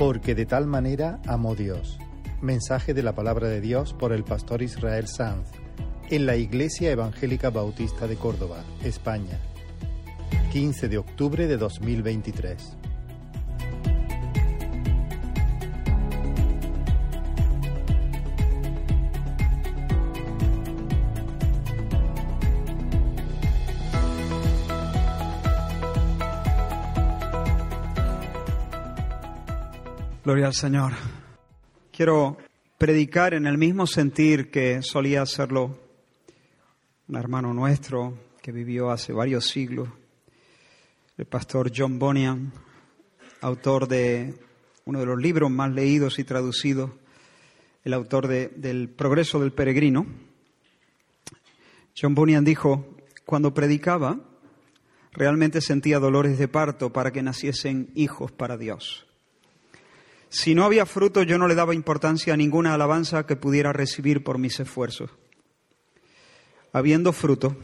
Porque de tal manera amó Dios. Mensaje de la palabra de Dios por el pastor Israel Sanz en la Iglesia Evangélica Bautista de Córdoba, España. 15 de octubre de 2023. Gloria al Señor. Quiero predicar en el mismo sentir que solía hacerlo un hermano nuestro que vivió hace varios siglos, el pastor John Bunyan, autor de uno de los libros más leídos y traducidos, el autor de, del Progreso del Peregrino. John Bunyan dijo, cuando predicaba, realmente sentía dolores de parto para que naciesen hijos para Dios. Si no había fruto, yo no le daba importancia a ninguna alabanza que pudiera recibir por mis esfuerzos. Habiendo fruto,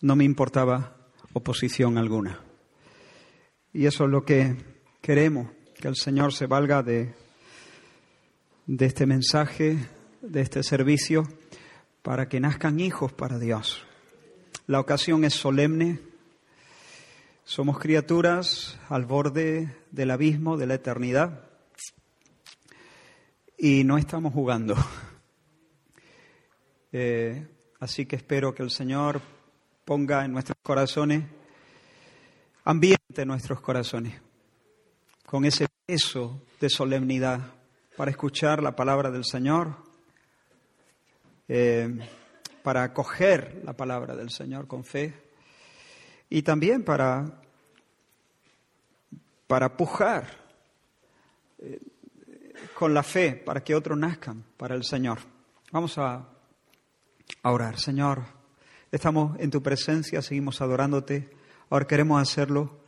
no me importaba oposición alguna. Y eso es lo que queremos, que el Señor se valga de, de este mensaje, de este servicio, para que nazcan hijos para Dios. La ocasión es solemne. Somos criaturas al borde del abismo de la eternidad y no estamos jugando. Eh, así que espero que el Señor ponga en nuestros corazones, ambiente en nuestros corazones, con ese peso de solemnidad para escuchar la palabra del Señor, eh, para acoger la palabra del Señor con fe y también para, para pujar. Con la fe para que otros nazcan para el Señor. Vamos a, orar. Señor, estamos en tu presencia, seguimos adorándote. Ahora queremos hacerlo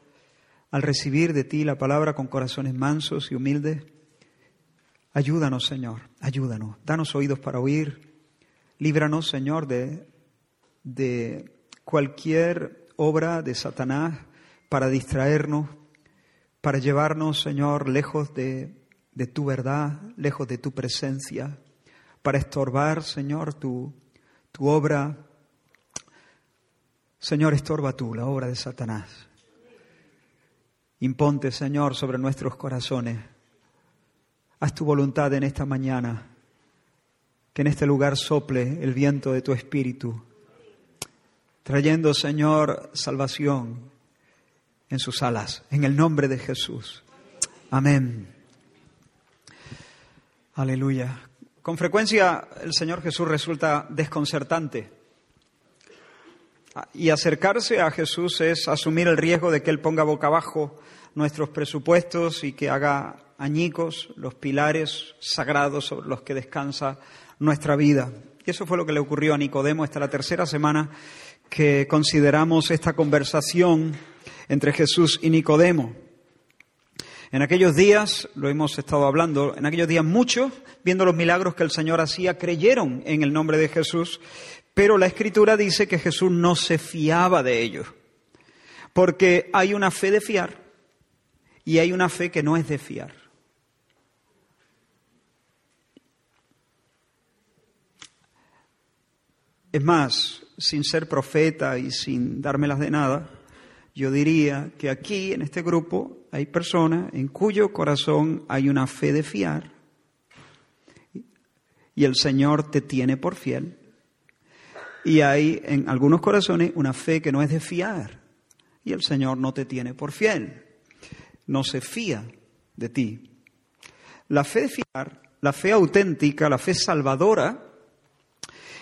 al recibir de ti la palabra con corazones mansos y humildes. Ayúdanos, Señor, ayúdanos. Danos oídos para oír. Líbranos, Señor, de, de cualquier obra de Satanás para distraernos, para llevarnos, Señor, lejos de de tu verdad, lejos de tu presencia, para estorbar, Señor, tu, tu obra. Señor, estorba tú la obra de Satanás. Imponte, Señor, sobre nuestros corazones. Haz tu voluntad en esta mañana. Que en este lugar sople el viento de tu espíritu, trayendo, Señor, salvación en sus alas, en el nombre de Jesús. Amén. Aleluya. Con frecuencia el Señor Jesús resulta desconcertante. Y acercarse a Jesús es asumir el riesgo de que Él ponga boca abajo nuestros presupuestos y que haga añicos los pilares sagrados sobre los que descansa nuestra vida. Y eso fue lo que le ocurrió a Nicodemo esta la tercera semana que consideramos esta conversación entre Jesús y Nicodemo. En aquellos días, lo hemos estado hablando, en aquellos días muchos, viendo los milagros que el Señor hacía, creyeron en el nombre de Jesús, pero la Escritura dice que Jesús no se fiaba de ellos, porque hay una fe de fiar y hay una fe que no es de fiar. Es más, sin ser profeta y sin dármelas de nada, yo diría que aquí, en este grupo, hay personas en cuyo corazón hay una fe de fiar y el Señor te tiene por fiel. Y hay en algunos corazones una fe que no es de fiar y el Señor no te tiene por fiel. No se fía de ti. La fe de fiar, la fe auténtica, la fe salvadora,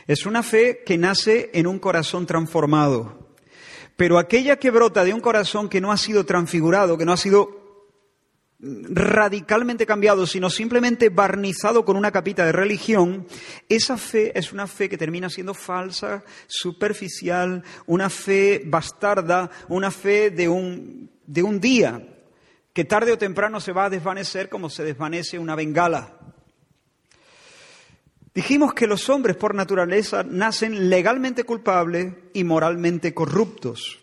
es una fe que nace en un corazón transformado. Pero aquella que brota de un corazón que no ha sido transfigurado, que no ha sido radicalmente cambiado, sino simplemente barnizado con una capita de religión, esa fe es una fe que termina siendo falsa, superficial, una fe bastarda, una fe de un, de un día, que tarde o temprano se va a desvanecer como se desvanece una bengala. Dijimos que los hombres por naturaleza nacen legalmente culpables y moralmente corruptos.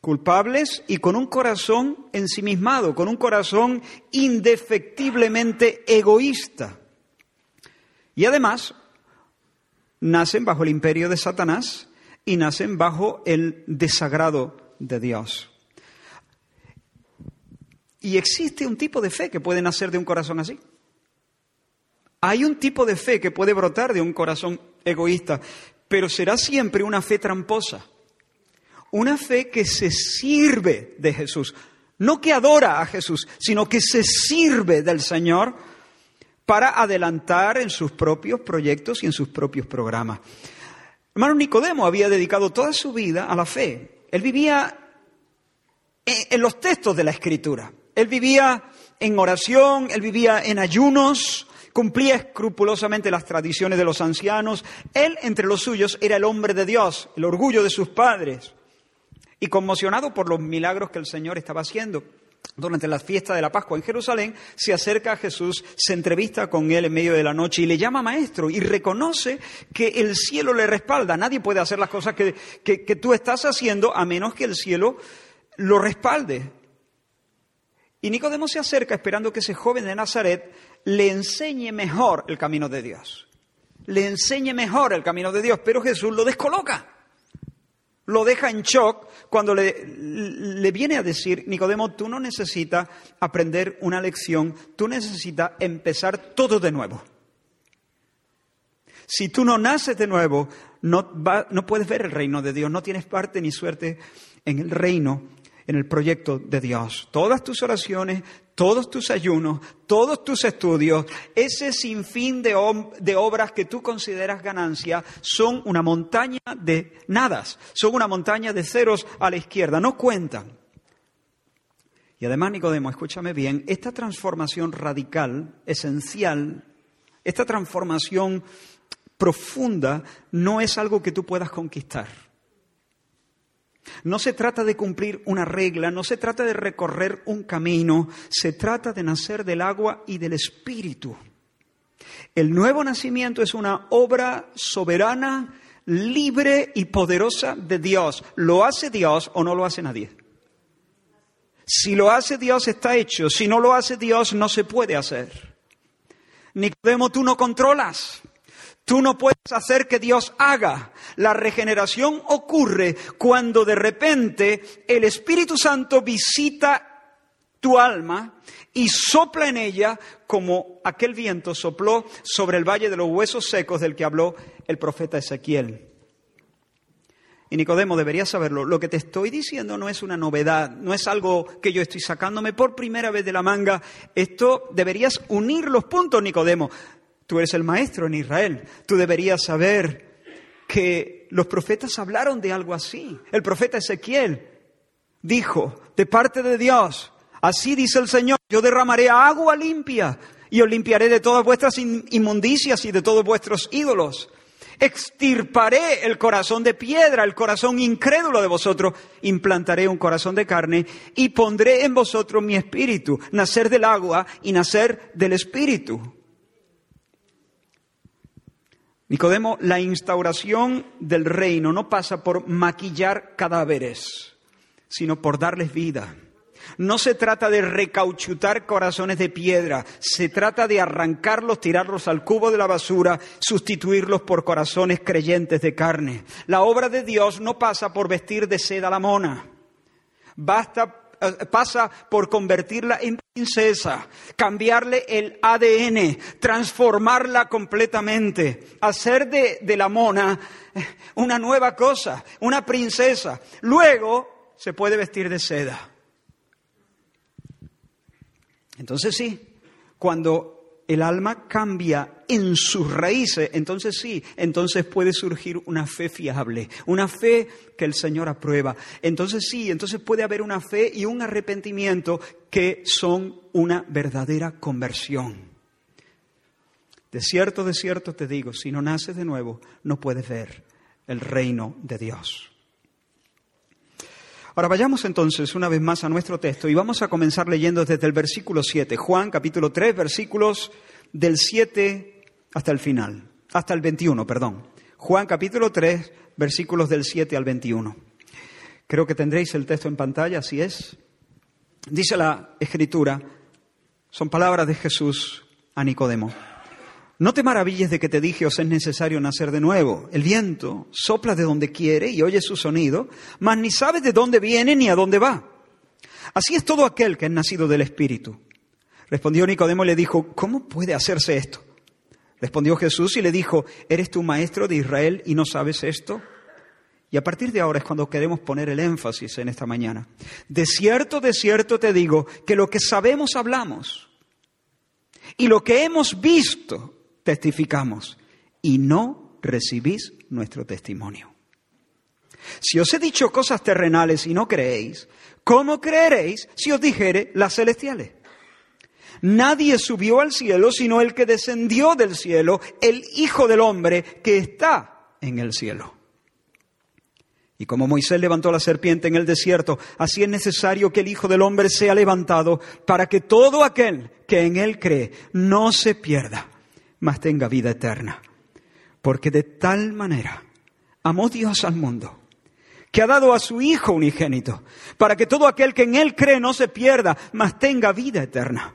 culpables y con un corazón ensimismado, con un corazón indefectiblemente egoísta. Y además, nacen bajo el imperio de Satanás y nacen bajo el desagrado de Dios. Y existe un tipo de fe que puede nacer de un corazón así. Hay un tipo de fe que puede brotar de un corazón egoísta, pero será siempre una fe tramposa. Una fe que se sirve de Jesús. No que adora a Jesús, sino que se sirve del Señor para adelantar en sus propios proyectos y en sus propios programas. Hermano Nicodemo había dedicado toda su vida a la fe. Él vivía en los textos de la Escritura. Él vivía en oración, él vivía en ayunos, cumplía escrupulosamente las tradiciones de los ancianos. Él, entre los suyos, era el hombre de Dios, el orgullo de sus padres. Y conmocionado por los milagros que el Señor estaba haciendo durante la fiesta de la Pascua en Jerusalén, se acerca a Jesús, se entrevista con él en medio de la noche y le llama maestro y reconoce que el cielo le respalda. Nadie puede hacer las cosas que, que tú estás haciendo a menos que el cielo lo respalde. Y Nicodemo se acerca esperando que ese joven de Nazaret le enseñe mejor el camino de Dios. Le enseñe mejor el camino de Dios, pero Jesús lo descoloca. Lo deja en shock cuando le, viene a decir, Nicodemo, tú no necesitas aprender una lección, tú necesitas empezar todo de nuevo. Si tú no naces de nuevo, no, no puedes ver el reino de Dios, no tienes parte ni suerte en el reino en el proyecto de Dios. Todas tus oraciones, todos tus ayunos, todos tus estudios, ese sinfín de, de obras que tú consideras ganancia, son una montaña de nadas, son una montaña de ceros a la izquierda, no cuentan. Y además, Nicodemo, escúchame bien, esta transformación radical, esencial, esta transformación profunda, no es algo que tú puedas conquistar. No se trata de cumplir una regla, no se trata de recorrer un camino, se trata de nacer del agua y del espíritu. El nuevo nacimiento es una obra soberana, libre y poderosa de Dios. ¿Lo hace Dios o no lo hace nadie? Si lo hace Dios está hecho, si no lo hace Dios no se puede hacer. Nicodemo, tú no controlas. Tú no puedes hacer que Dios haga. La regeneración ocurre cuando de repente el Espíritu Santo visita tu alma y sopla en ella como aquel viento sopló sobre el valle de los huesos secos del que habló el profeta Ezequiel. Y Nicodemo, deberías saberlo, lo que te estoy diciendo no es una novedad, no es algo que yo estoy sacándome por primera vez de la manga. Esto deberías unir los puntos, Nicodemo. Tú eres el maestro en Israel. Tú deberías saber que los profetas hablaron de algo así. El profeta Ezequiel dijo, de parte de Dios, así dice el Señor, yo derramaré agua limpia y os limpiaré de todas vuestras inmundicias y de todos vuestros ídolos. Extirparé el corazón de piedra, el corazón incrédulo de vosotros, implantaré un corazón de carne y pondré en vosotros mi espíritu, nacer del agua y nacer del espíritu. Nicodemo, la instauración del reino no pasa por maquillar cadáveres, sino por darles vida. No se trata de recauchutar corazones de piedra, se trata de arrancarlos, tirarlos al cubo de la basura, sustituirlos por corazones creyentes de carne. La obra de Dios no pasa por vestir de seda la mona. Basta pasa por convertirla en princesa, cambiarle el ADN, transformarla completamente, hacer de, de la mona eh, una nueva cosa, una princesa. Luego se puede vestir de seda. Entonces sí, cuando el alma cambia en sus raíces, entonces sí, entonces puede surgir una fe fiable, una fe que el Señor aprueba. Entonces sí, entonces puede haber una fe y un arrepentimiento que son una verdadera conversión. De cierto, de cierto te digo, si no naces de nuevo, no puedes ver el reino de Dios. Ahora vayamos entonces una vez más a nuestro texto y vamos a comenzar leyendo desde el versículo 7, Juan capítulo 3, versículos del 7 hasta el final, hasta el 21, perdón. Juan capítulo 3, versículos del 7 al 21. Creo que tendréis el texto en pantalla, así es. Dice la escritura, son palabras de Jesús a Nicodemo. No te maravilles de que te dije os es necesario nacer de nuevo. El viento sopla de donde quiere y oye su sonido, mas ni sabes de dónde viene ni a dónde va. Así es todo aquel que es nacido del Espíritu. Respondió Nicodemo y le dijo, ¿cómo puede hacerse esto? Respondió Jesús y le dijo, ¿eres tú maestro de Israel y no sabes esto? Y a partir de ahora es cuando queremos poner el énfasis en esta mañana. De cierto, de cierto te digo que lo que sabemos hablamos y lo que hemos visto testificamos y no recibís nuestro testimonio. Si os he dicho cosas terrenales y no creéis, ¿cómo creeréis si os dijere las celestiales? Nadie subió al cielo sino el que descendió del cielo, el Hijo del Hombre que está en el cielo. Y como Moisés levantó la serpiente en el desierto, así es necesario que el Hijo del Hombre sea levantado para que todo aquel que en él cree no se pierda, mas tenga vida eterna. Porque de tal manera amó Dios al mundo, que ha dado a su Hijo unigénito, para que todo aquel que en él cree no se pierda, mas tenga vida eterna.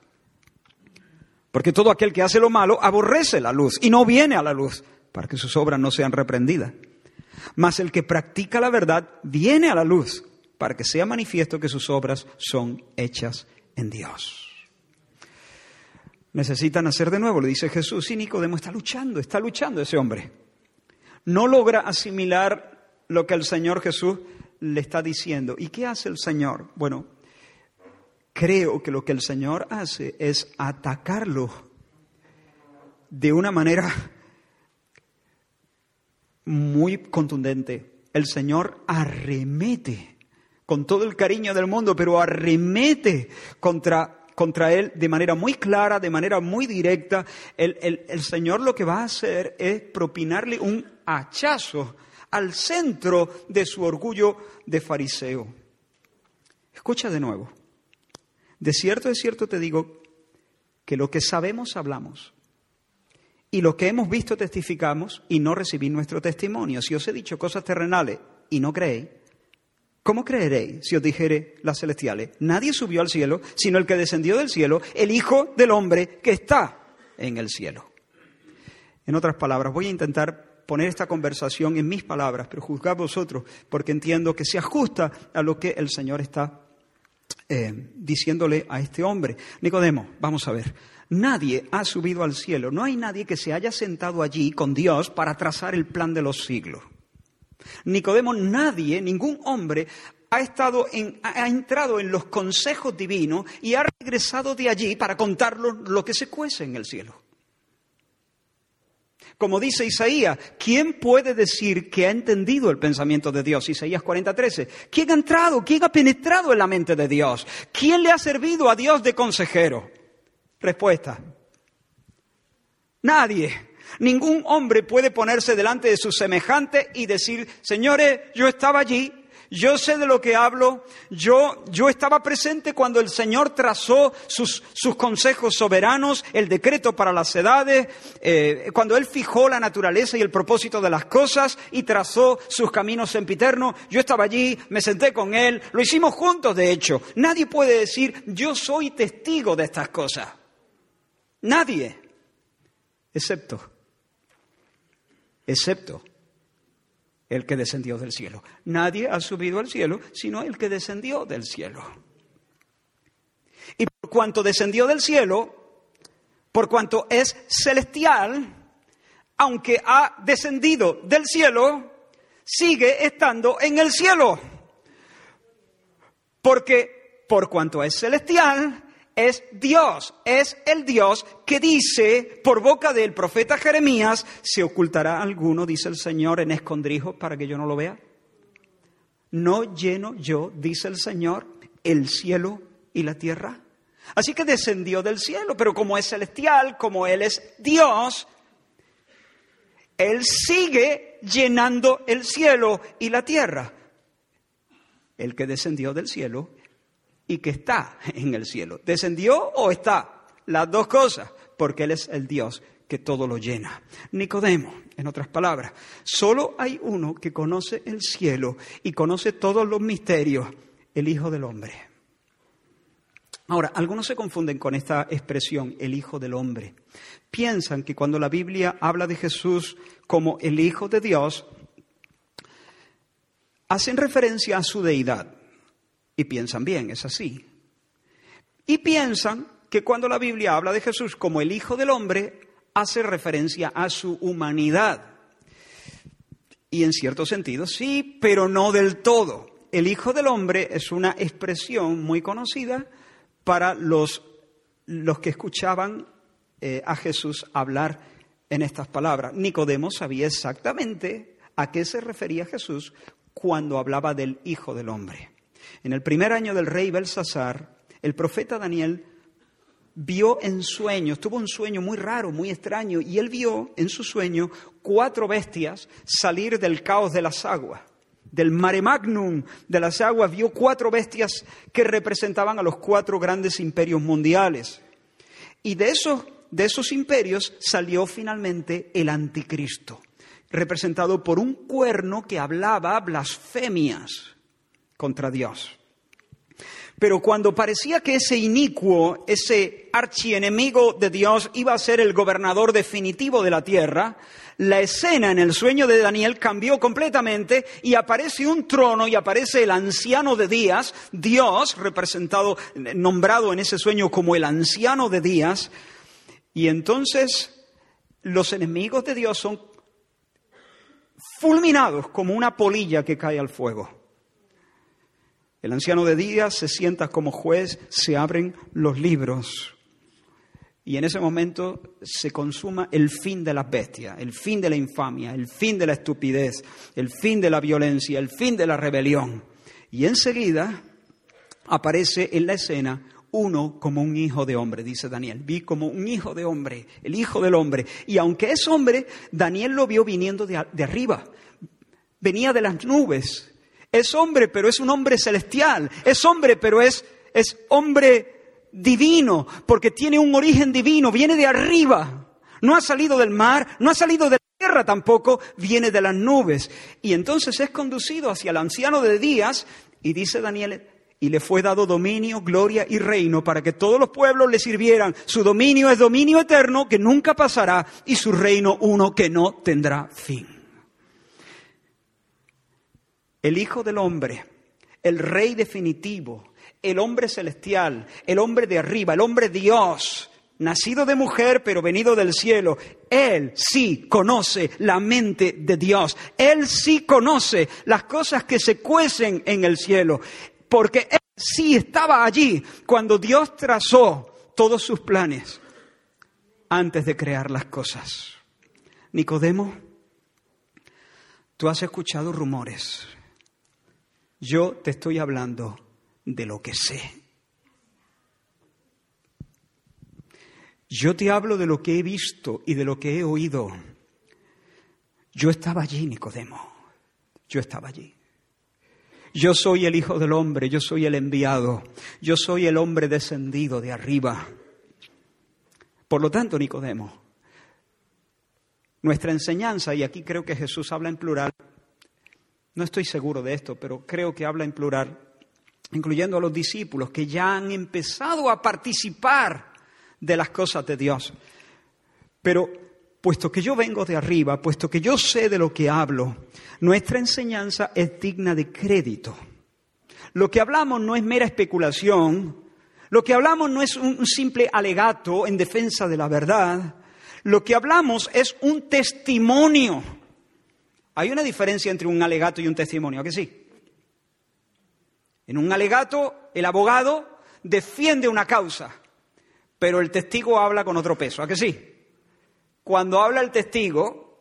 Porque todo aquel que hace lo malo aborrece la luz y no viene a la luz para que sus obras no sean reprendidas. Mas el que practica la verdad viene a la luz para que sea manifiesto que sus obras son hechas en Dios. Necesitan nacer de nuevo, le dice Jesús. Y Nicodemo está luchando, está luchando ese hombre. No logra asimilar lo que el Señor Jesús le está diciendo. ¿Y qué hace el Señor? Bueno, creo que lo que el Señor hace es atacarlo de una manera muy contundente. El Señor arremete con todo el cariño del mundo, pero arremete contra, contra él de manera muy clara, de manera muy directa. El, el Señor lo que va a hacer es propinarle un hachazo al centro de su orgullo de fariseo. Escucha de nuevo. De cierto, de cierto te digo que lo que sabemos hablamos y lo que hemos visto testificamos y no recibí nuestro testimonio. Si os he dicho cosas terrenales y no creéis, ¿cómo creeréis si os dijere las celestiales? Nadie subió al cielo, sino el que descendió del cielo, el Hijo del Hombre que está en el cielo. En otras palabras, voy a intentar poner esta conversación en mis palabras, pero juzgad vosotros, porque entiendo que se ajusta a lo que el Señor está eh, diciéndole a este hombre, Nicodemo, vamos a ver, nadie ha subido al cielo, no hay nadie que se haya sentado allí con Dios para trazar el plan de los siglos. Nicodemo, nadie, ningún hombre ha, estado en, ha entrado en los consejos divinos y ha regresado de allí para contarlo lo que se cuece en el cielo. Como dice Isaías, ¿quién puede decir que ha entendido el pensamiento de Dios? Isaías 40:13. ¿Quién ha entrado? ¿Quién ha penetrado en la mente de Dios? ¿Quién le ha servido a Dios de consejero? Respuesta. Nadie. Ningún hombre puede ponerse delante de sus semejantes y decir, señores, yo estaba allí, yo sé de lo que hablo, yo, yo estaba presente cuando el Señor trazó sus, sus consejos soberanos, el decreto para las edades, eh, cuando Él fijó la naturaleza y el propósito de las cosas y trazó sus caminos sempiternos. Yo estaba allí, me senté con Él, lo hicimos juntos de hecho. Nadie puede decir, yo soy testigo de estas cosas. Nadie, excepto, excepto el que descendió del cielo. Nadie ha subido al cielo, sino el que descendió del cielo. Y por cuanto descendió del cielo, por cuanto es celestial, aunque ha descendido del cielo, sigue estando en el cielo. Porque por cuanto es celestial, es Dios, es el Dios que dice por boca del profeta Jeremías, ¿se ocultará alguno, dice el Señor, en escondrijos para que yo no lo vea? ¿No lleno yo, dice el Señor, el cielo y la tierra? Así que descendió del cielo, pero como es celestial, como Él es Dios, Él sigue llenando el cielo y la tierra. El que descendió del cielo y que está en el cielo. ¿Descendió o está? Las dos cosas, porque Él es el Dios que todo lo llena. Nicodemo, en otras palabras, solo hay uno que conoce el cielo y conoce todos los misterios, el Hijo del Hombre. Ahora, algunos se confunden con esta expresión, el Hijo del Hombre. Piensan que cuando la Biblia habla de Jesús como el Hijo de Dios, hacen referencia a su deidad. Y piensan bien, es así. Y piensan que cuando la Biblia habla de Jesús como el Hijo del Hombre, hace referencia a su humanidad. Y en cierto sentido sí, pero no del todo. El Hijo del Hombre es una expresión muy conocida para los, los que escuchaban eh, a Jesús hablar en estas palabras. Nicodemo sabía exactamente a qué se refería Jesús cuando hablaba del Hijo del Hombre. En el primer año del rey Belsasar, el profeta Daniel vio en sueños, tuvo un sueño muy raro, muy extraño, y él vio en su sueño cuatro bestias salir del caos de las aguas. Del mare magnum de las aguas vio cuatro bestias que representaban a los cuatro grandes imperios mundiales. Y de esos, de esos imperios salió finalmente el anticristo, representado por un cuerno que hablaba blasfemias contra Dios. Pero cuando parecía que ese inicuo, ese archienemigo de Dios iba a ser el gobernador definitivo de la tierra, la escena en el sueño de Daniel cambió completamente y aparece un trono y aparece el anciano de días, Dios, representado, nombrado en ese sueño como el anciano de días, y entonces los enemigos de Dios son fulminados como una polilla que cae al fuego. El anciano de días se sienta como juez, se abren los libros. Y en ese momento se consuma el fin de las bestias, el fin de la infamia, el fin de la estupidez, el fin de la violencia, el fin de la rebelión. Y enseguida aparece en la escena uno como un hijo de hombre, dice Daniel. Vi como un hijo de hombre, el hijo del hombre. Y aunque es hombre, Daniel lo vio viniendo de, de arriba. Venía de las nubes, es hombre, pero es un hombre celestial. Es hombre, pero es, es hombre divino, porque tiene un origen divino, viene de arriba. No ha salido del mar, no ha salido de la tierra tampoco, viene de las nubes. Y entonces es conducido hacia el anciano de días y dice Daniel, y le fue dado dominio, gloria y reino para que todos los pueblos le sirvieran. Su dominio es dominio eterno que nunca pasará y su reino uno que no tendrá fin el Hijo del Hombre, el Rey definitivo, el hombre celestial, el hombre de arriba, el hombre Dios, nacido de mujer pero venido del cielo, Él sí conoce la mente de Dios, Él sí conoce las cosas que se cuecen en el cielo, porque Él sí estaba allí cuando Dios trazó todos sus planes antes de crear las cosas. Nicodemo, tú has escuchado rumores yo te estoy hablando de lo que sé. Yo te hablo de lo que he visto y de lo que he oído. Yo estaba allí, Nicodemo. Yo estaba allí. Yo soy el Hijo del Hombre, yo soy el enviado, yo soy el hombre descendido de arriba. Por lo tanto, Nicodemo, nuestra enseñanza, y aquí creo que Jesús habla en plural, no estoy seguro de esto, pero creo que habla en plural, incluyendo a los discípulos que ya han empezado a participar de las cosas de Dios. Pero puesto que yo vengo de arriba, puesto que yo sé de lo que hablo, nuestra enseñanza es digna de crédito. Lo que hablamos no es mera especulación, lo que hablamos no es un simple alegato en defensa de la verdad, lo que hablamos es un testimonio hay una diferencia entre un alegato y un testimonio, ¿a que sí? En un alegato, el abogado defiende una causa, pero el testigo habla con otro peso, ¿a que sí? Cuando habla el testigo,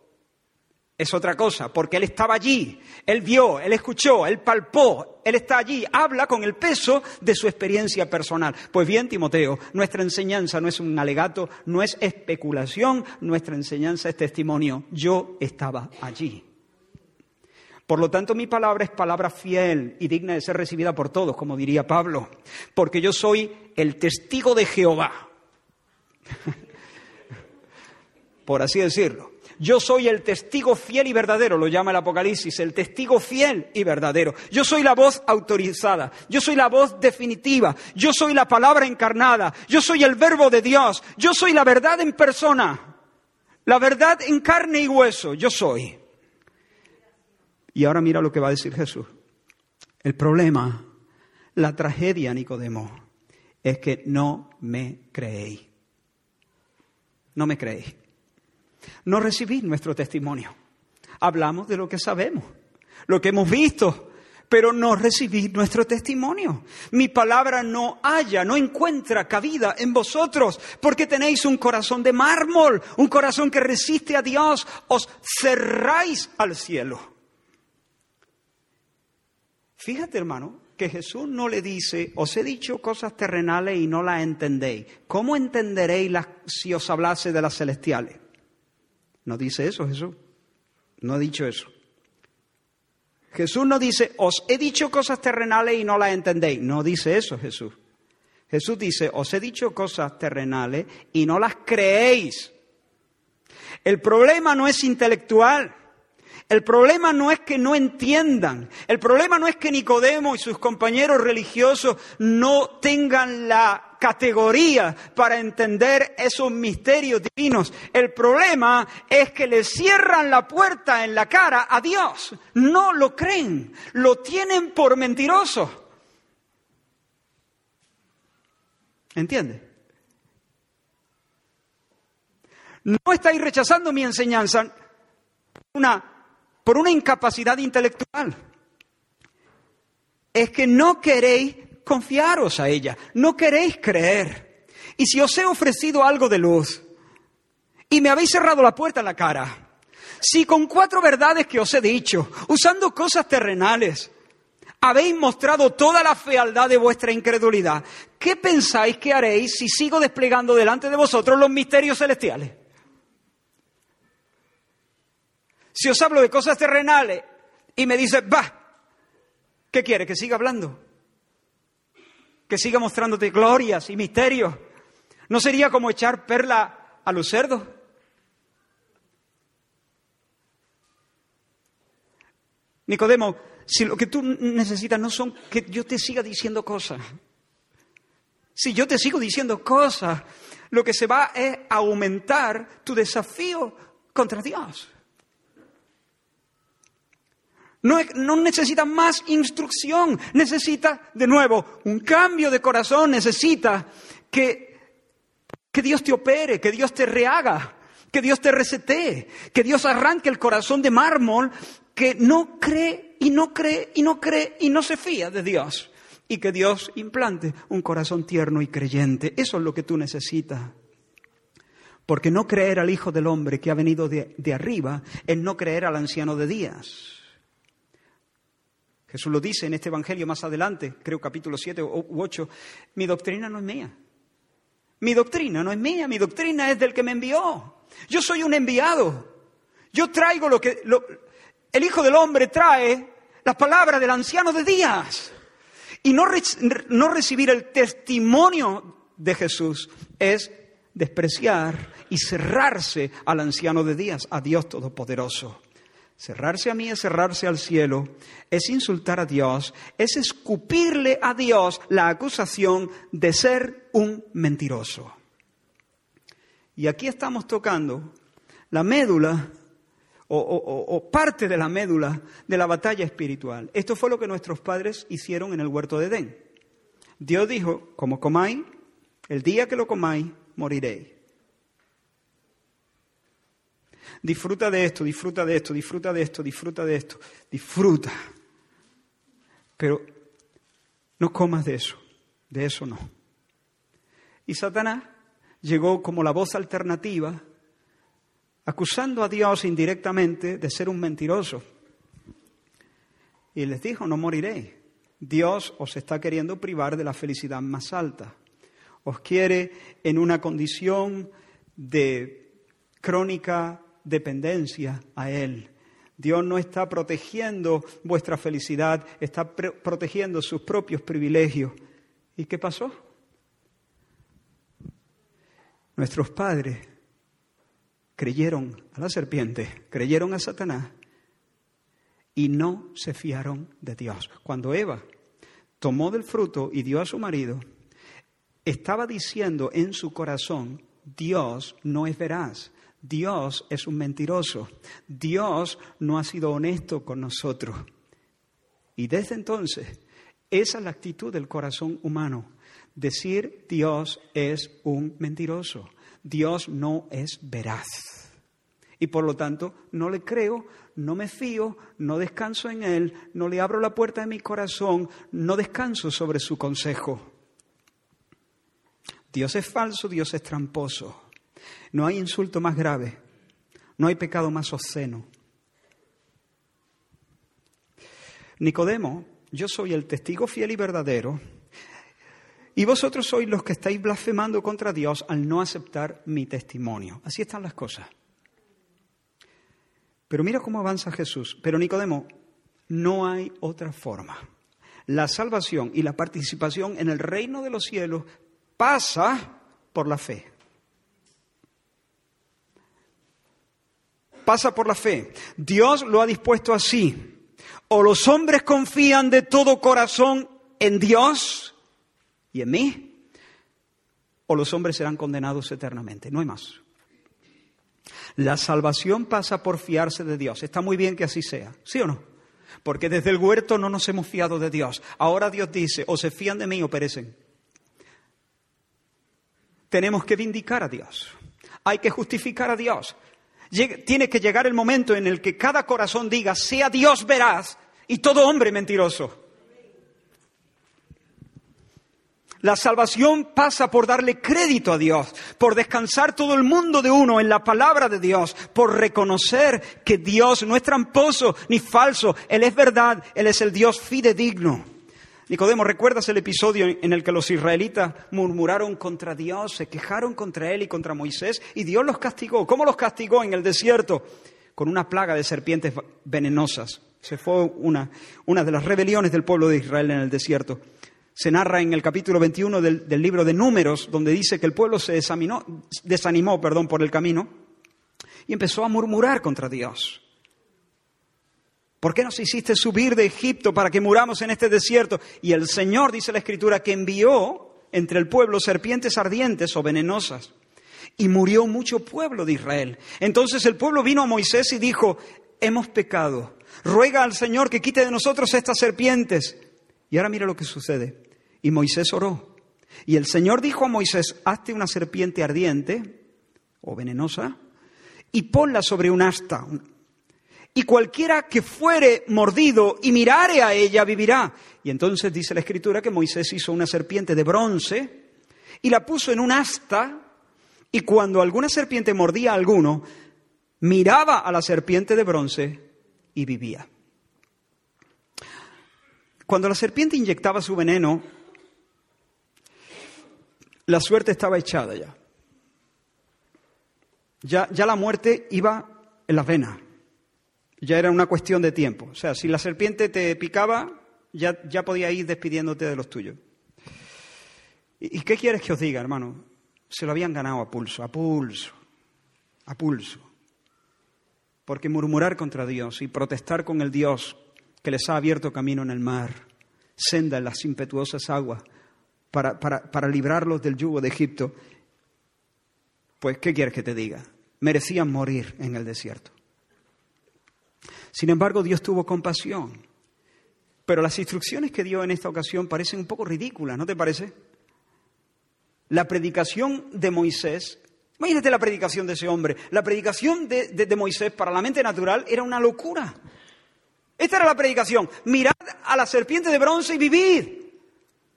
es otra cosa, porque Él estaba allí, Él vio, Él escuchó, Él palpó, Él está allí, habla con el peso de su experiencia personal. Pues bien, Timoteo, nuestra enseñanza no es un alegato, no es especulación, nuestra enseñanza es testimonio. Yo estaba allí. Por lo tanto, mi palabra es palabra fiel y digna de ser recibida por todos, como diría Pablo, porque yo soy el testigo de Jehová, por así decirlo. Yo soy el testigo fiel y verdadero, lo llama el Apocalipsis, el testigo fiel y verdadero. Yo soy la voz autorizada, yo soy la voz definitiva, yo soy la palabra encarnada, yo soy el verbo de Dios, yo soy la verdad en persona, la verdad en carne y hueso, yo soy. Y ahora mira lo que va a decir Jesús. El problema, la tragedia, Nicodemo, es que no me creéis. No me creéis. No recibís nuestro testimonio. Hablamos de lo que sabemos, lo que hemos visto, pero no recibís nuestro testimonio. Mi palabra no haya, no encuentra cabida en vosotros, porque tenéis un corazón de mármol, un corazón que resiste a Dios, os cerráis al cielo. Fíjate, hermano, que Jesús no le dice, os he dicho cosas terrenales y no las entendéis. ¿Cómo entenderéis las, si os hablase de las celestiales? No dice eso Jesús. No ha dicho eso. Jesús no dice, os he dicho cosas terrenales y no las entendéis. No dice eso Jesús. Jesús dice, os he dicho cosas terrenales y no las creéis. El problema no es intelectual. El problema no es que no entiendan, el problema no es que Nicodemo y sus compañeros religiosos no tengan la categoría para entender esos misterios divinos. El problema es que le cierran la puerta en la cara a Dios. No lo creen, lo tienen por mentiroso. ¿Entiende? No estáis rechazando mi enseñanza. Una por una incapacidad intelectual. Es que no queréis confiaros a ella, no queréis creer. Y si os he ofrecido algo de luz y me habéis cerrado la puerta en la cara, si con cuatro verdades que os he dicho, usando cosas terrenales, habéis mostrado toda la fealdad de vuestra incredulidad, ¿qué pensáis que haréis si sigo desplegando delante de vosotros los misterios celestiales? Si os hablo de cosas terrenales y me dices, va, ¿qué quieres? ¿Que siga hablando? ¿Que siga mostrándote glorias y misterios? ¿No sería como echar perla a los cerdos? Nicodemo, si lo que tú necesitas no son que yo te siga diciendo cosas, si yo te sigo diciendo cosas, lo que se va es aumentar tu desafío contra Dios. No, necesita más instrucción, necesita, de nuevo, un cambio de corazón, necesita que, que Dios te opere, que Dios te rehaga, que Dios te resetee, que Dios arranque el corazón de mármol que no cree y no cree y no cree y no se fía de Dios. Y que Dios implante un corazón tierno y creyente. Eso es lo que tú necesitas. Porque no creer al Hijo del Hombre que ha venido de, de arriba es no creer al anciano de días. Jesús lo dice en este Evangelio más adelante, creo capítulo 7 u 8, mi doctrina no es mía. Mi doctrina no es mía, mi doctrina es del que me envió. Yo soy un enviado. Yo traigo lo que... el Hijo del Hombre trae las palabras del anciano de días. Y no, no recibir el testimonio de Jesús es despreciar y cerrarse al anciano de días, a Dios Todopoderoso. Cerrarse a mí es cerrarse al cielo, es insultar a Dios, es escupirle a Dios la acusación de ser un mentiroso. Y aquí estamos tocando la médula o, parte de la médula de la batalla espiritual. Esto fue lo que nuestros padres hicieron en el huerto de Edén. Dios dijo, como comáis, el día que lo comáis, moriréis. Disfruta de esto, disfruta de esto, disfruta de esto, disfruta de esto, disfruta. Pero no comas de eso, de eso no. Y Satanás llegó como la voz alternativa acusando a Dios indirectamente de ser un mentiroso. Y les dijo, no moriréis. Dios os está queriendo privar de la felicidad más alta. Os quiere en una condición de crónica dependencia a Él. Dios no está protegiendo vuestra felicidad, está protegiendo sus propios privilegios. ¿Y qué pasó? Nuestros padres creyeron a la serpiente, creyeron a Satanás y no se fiaron de Dios. Cuando Eva tomó del fruto y dio a su marido, estaba diciendo en su corazón, Dios no es veraz, Dios es un mentiroso, Dios no ha sido honesto con nosotros. Y desde entonces, esa es la actitud del corazón humano decir Dios es un mentiroso, Dios no es veraz. Y por lo tanto no le creo, no me fío, no descanso en Él, no le abro la puerta de mi corazón, no descanso sobre su consejo. Dios es falso, Dios es tramposo. No hay insulto más grave, no hay pecado más obsceno. Nicodemo, yo soy el testigo fiel y verdadero y vosotros sois los que estáis blasfemando contra Dios al no aceptar mi testimonio. Así están las cosas. Pero mira cómo avanza Jesús. Pero Nicodemo, no hay otra forma. La salvación y la participación en el reino de los cielos pasa por la fe. Pasa por la fe. Dios lo ha dispuesto así. O los hombres confían de todo corazón en Dios y en mí, o los hombres serán condenados eternamente. No hay más. La salvación pasa por fiarse de Dios. Está muy bien que así sea, ¿sí o no? Porque desde el huerto no nos hemos fiado de Dios. Ahora Dios dice, o se fían de mí o perecen. Tenemos que vindicar a Dios. Hay que justificar a Dios. Tiene que llegar el momento en el que cada corazón diga, sea Dios veraz y todo hombre mentiroso. La salvación pasa por darle crédito a Dios, por descansar todo el mundo de uno en la palabra de Dios, por reconocer que Dios no es tramposo ni falso, Él es verdad, Él es el Dios fidedigno. Nicodemo, ¿recuerdas el episodio en el que los israelitas murmuraron contra Dios, se quejaron contra Él y contra Moisés y Dios los castigó? ¿Cómo los castigó en el desierto? Con una plaga de serpientes venenosas. Se fue una, una de las rebeliones del pueblo de Israel en el desierto se narra en el capítulo 21 del, libro de Números, donde dice que el pueblo se desanimó perdón, por el camino y empezó a murmurar contra Dios. ¿Por qué nos hiciste subir de Egipto para que muramos en este desierto? Y el Señor, dice la Escritura, que envió entre el pueblo serpientes ardientes o venenosas. Y murió mucho pueblo de Israel. Entonces el pueblo vino a Moisés y dijo, hemos pecado. Ruega al Señor que quite de nosotros estas serpientes. Y ahora mira lo que sucede. Y Moisés oró. Y el Señor dijo a Moisés, hazte una serpiente ardiente o venenosa y ponla sobre un asta. Y cualquiera que fuere mordido y mirare a ella vivirá. Y entonces dice la escritura que Moisés hizo una serpiente de bronce y la puso en un asta. Y cuando alguna serpiente mordía a alguno, miraba a la serpiente de bronce y vivía. Cuando la serpiente inyectaba su veneno, la suerte estaba echada ya. Ya, ya la muerte iba en las venas. Ya era una cuestión de tiempo. O sea, si la serpiente te picaba, ya, ya podía ir despidiéndote de los tuyos. ¿Y, ¿Y qué quieres que os diga, hermano? Se lo habían ganado a pulso, a pulso, a pulso. Porque murmurar contra Dios y protestar con el Dios que les ha abierto camino en el mar, senda en las impetuosas aguas, para, librarlos del yugo de Egipto, pues, ¿qué quieres que te diga? Merecían morir en el desierto. Sin embargo, Dios tuvo compasión. Pero las instrucciones que dio en esta ocasión parecen un poco ridículas, ¿no te parece? La predicación de Moisés, imagínate la predicación de ese hombre, la predicación de, Moisés para la mente natural era una locura. Esta era la predicación, mirad a la serpiente de bronce y vivid.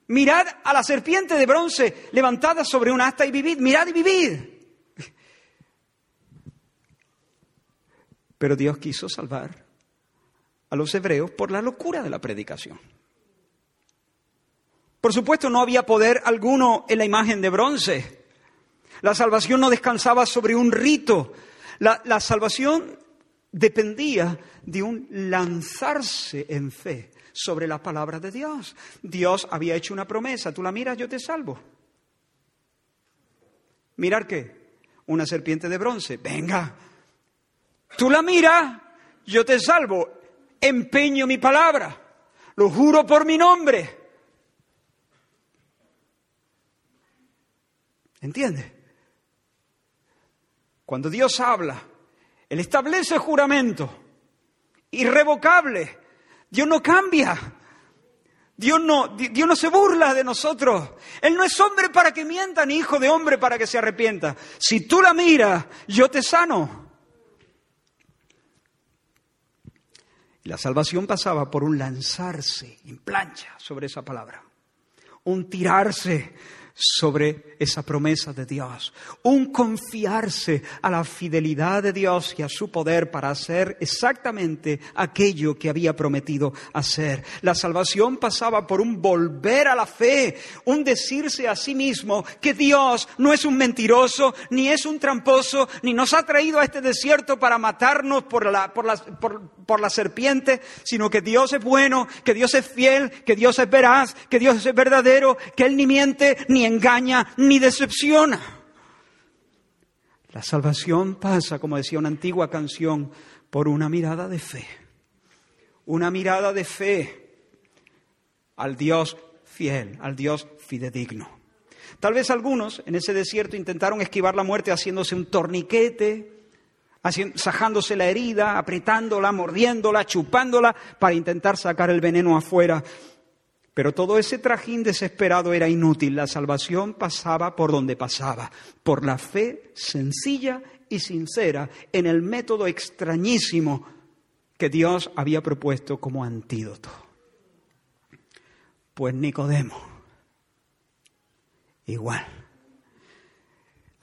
Mirad a la serpiente de bronce levantada sobre un asta y vivid. Mirad y vivid. Pero Dios quiso salvar a los hebreos por la locura de la predicación. Por supuesto, no había poder alguno en la imagen de bronce. La salvación no descansaba sobre un rito. La, la salvación dependía de un lanzarse en fe sobre la palabra de Dios. Dios había hecho una promesa, tú la miras, yo te salvo. ¿Mirar qué? Una serpiente de bronce, venga. Tú la miras, yo te salvo. Empeño mi palabra, lo juro por mi nombre. ¿Entiendes? Cuando Dios habla, Él establece juramento irrevocable. Dios no cambia. Dios no, Dios no se burla de nosotros. Él no es hombre para que mienta, ni hijo de hombre para que se arrepienta. Si tú la miras, yo te sano. La salvación pasaba por un lanzarse en plancha sobre esa palabra, un tirarse sobre esa promesa de Dios, un confiarse a la fidelidad de Dios y a su poder para hacer exactamente aquello que había prometido hacer. La salvación pasaba por un volver a la fe, un decirse a sí mismo que Dios no es un mentiroso, ni es un tramposo, ni nos ha traído a este desierto para matarnos por la, por la, por la serpiente, sino que Dios es bueno, que Dios es fiel, que Dios es veraz, que Dios es verdadero, que Él ni miente, ni engaña ni decepciona. La salvación pasa, como decía una antigua canción, por una mirada de fe. Una mirada de fe al Dios fiel, al Dios fidedigno. Tal vez algunos en ese desierto intentaron esquivar la muerte haciéndose un torniquete, sajándose la herida, apretándola, mordiéndola, chupándola para intentar sacar el veneno afuera. Pero todo ese trajín desesperado era inútil. La salvación pasaba por donde pasaba, por la fe sencilla y sincera en el método extrañísimo que Dios había propuesto como antídoto. Pues Nicodemo, igual.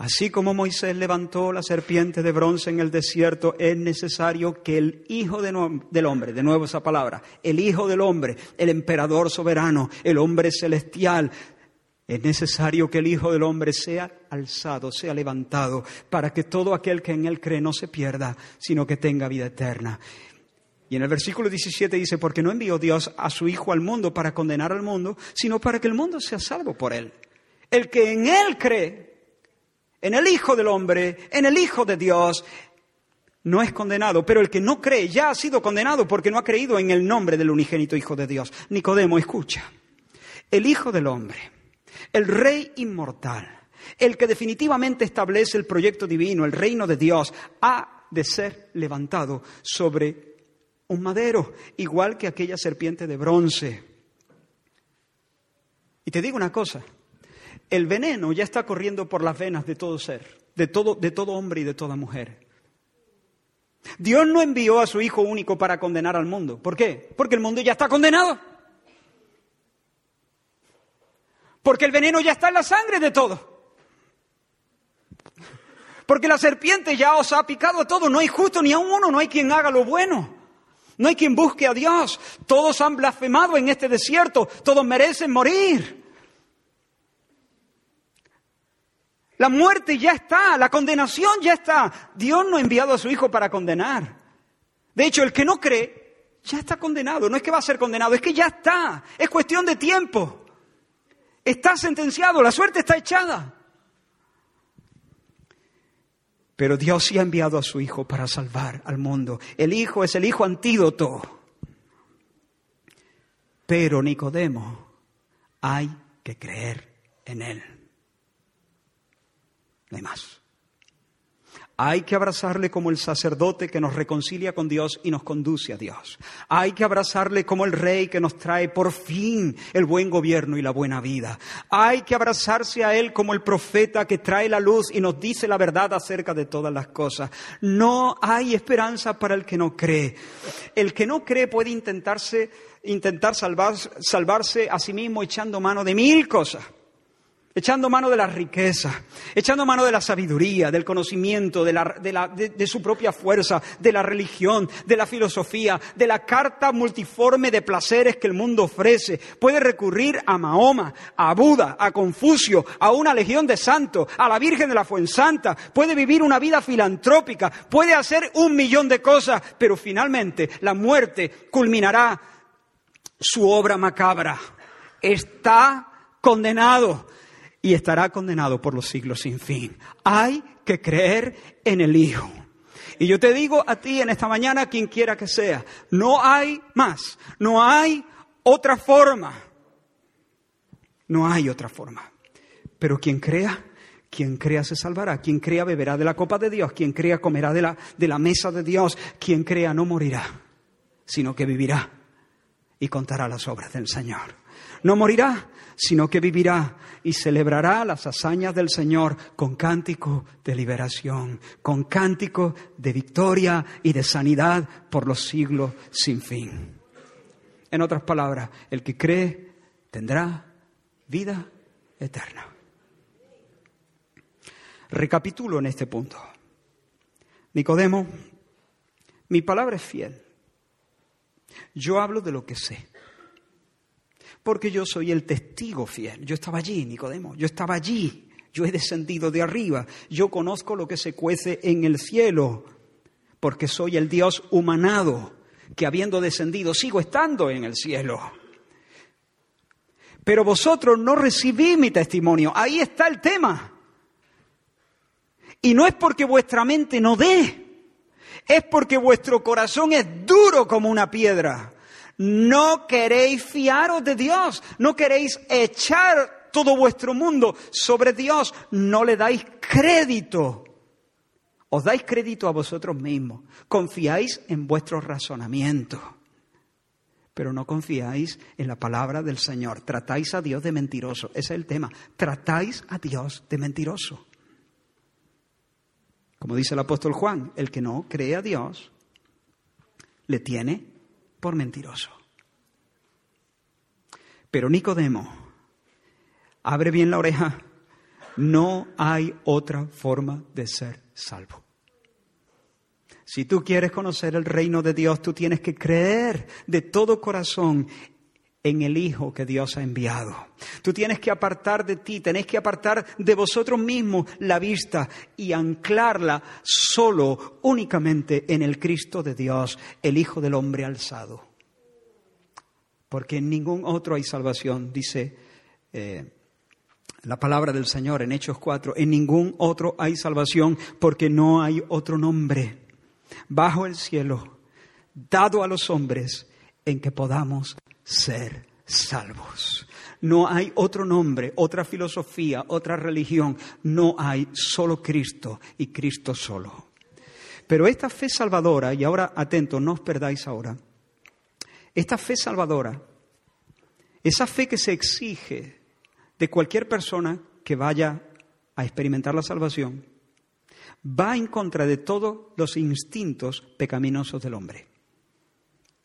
Así como Moisés levantó la serpiente de bronce en el desierto, es necesario que el Hijo del Hombre, de nuevo esa palabra, el Hijo del Hombre, el emperador soberano, el hombre celestial, es necesario que el Hijo del Hombre sea alzado, sea levantado, para que todo aquel que en Él cree no se pierda, sino que tenga vida eterna. Y en el versículo 17 dice, porque no envió Dios a su Hijo al mundo para condenar al mundo, sino para que el mundo sea salvo por Él. El que en Él cree en el Hijo del Hombre, en el Hijo de Dios, no es condenado, pero el que no cree ya ha sido condenado porque no ha creído en el nombre del unigénito Hijo de Dios. Nicodemo, escucha, el Hijo del Hombre, el Rey inmortal, el que definitivamente establece el proyecto divino, el reino de Dios, ha de ser levantado sobre un madero, igual que aquella serpiente de bronce. Y te digo una cosa, el veneno ya está corriendo por las venas de todo ser, de todo, de todo hombre y de toda mujer. Dios no envió a su Hijo único para condenar al mundo. ¿Por qué? Porque el mundo ya está condenado. Porque el veneno ya está en la sangre de todo. Porque la serpiente ya os ha picado a todos. No hay justo ni a uno, no hay quien haga lo bueno. No hay quien busque a Dios. Todos han blasfemado en este desierto. Todos merecen morir. La muerte ya está, la condenación ya está. Dios no ha enviado a su Hijo para condenar. De hecho, el que no cree ya está condenado. No es que va a ser condenado, es que ya está. Es cuestión de tiempo. Está sentenciado, la suerte está echada. Pero Dios sí ha enviado a su Hijo para salvar al mundo. El Hijo es el Hijo antídoto. Pero Nicodemo, hay que creer en Él. No hay más. Hay que abrazarle como el sacerdote que nos reconcilia con Dios y nos conduce a Dios. Hay que abrazarle como el rey que nos trae por fin el buen gobierno y la buena vida. Hay que abrazarse a Él como el profeta que trae la luz y nos dice la verdad acerca de todas las cosas. No hay esperanza para el que no cree. El que no cree puede intentarse, intentar salvarse a sí mismo echando mano de mil cosas echando mano de la riqueza, echando mano de la sabiduría, del conocimiento, de, la, de, la, de, su propia fuerza, de la religión, de la filosofía, de la carta multiforme de placeres que el mundo ofrece. Puede recurrir a Mahoma, a Buda, a Confucio, a una legión de santos, a la Virgen de la Fuensanta. Puede vivir una vida filantrópica, puede hacer un millón de cosas, pero finalmente la muerte culminará su obra macabra. Está condenado y estará condenado por los siglos sin fin. Hay que creer en el Hijo. Y yo te digo a ti en esta mañana, quien quiera que sea, no hay más, no hay otra forma. No hay otra forma. Pero quien crea, quien crea se salvará, quien crea beberá de la copa de Dios, quien crea comerá de la, de la mesa de Dios, quien crea no morirá, sino que vivirá y contará las obras del Señor. No morirá, sino que vivirá y celebrará las hazañas del Señor con cántico de liberación, con cántico de victoria y de sanidad por los siglos sin fin. En otras palabras, el que cree tendrá vida eterna. Recapitulo en este punto. Nicodemo, mi palabra es fiel. Yo hablo de lo que sé porque yo soy el testigo fiel. Yo estaba allí, Nicodemo, yo estaba allí, yo he descendido de arriba, yo conozco lo que se cuece en el cielo, porque soy el Dios humanado, que habiendo descendido sigo estando en el cielo. Pero vosotros no recibí mi testimonio, ahí está el tema. Y no es porque vuestra mente no dé, es porque vuestro corazón es duro como una piedra. No queréis fiaros de Dios, no queréis echar todo vuestro mundo sobre Dios, no le dais crédito. Os dais crédito a vosotros mismos, confiáis en vuestro razonamiento, pero no confiáis en la palabra del Señor. Tratáis a Dios de mentiroso, ese es el tema. Tratáis a Dios de mentiroso. Como dice el apóstol Juan, el que no cree a Dios le tiene por mentiroso. Pero Nicodemo, abre bien la oreja, no hay otra forma de ser salvo. Si tú quieres conocer el reino de Dios, tú tienes que creer de todo corazón en el Hijo que Dios ha enviado. Tú tienes que apartar de ti, tenés que apartar de vosotros mismos la vista y anclarla solo, únicamente en el Cristo de Dios, el Hijo del hombre alzado. Porque en ningún otro hay salvación, dice eh, la palabra del Señor en Hechos 4, en ningún otro hay salvación porque no hay otro nombre bajo el cielo dado a los hombres en que podamos ser salvos. No hay otro nombre, otra filosofía, otra religión. No hay solo Cristo y Cristo solo. Pero esta fe salvadora, y ahora atento, no os perdáis ahora, esta fe salvadora, esa fe que se exige de cualquier persona que vaya a experimentar la salvación, va en contra de todos los instintos pecaminosos del hombre.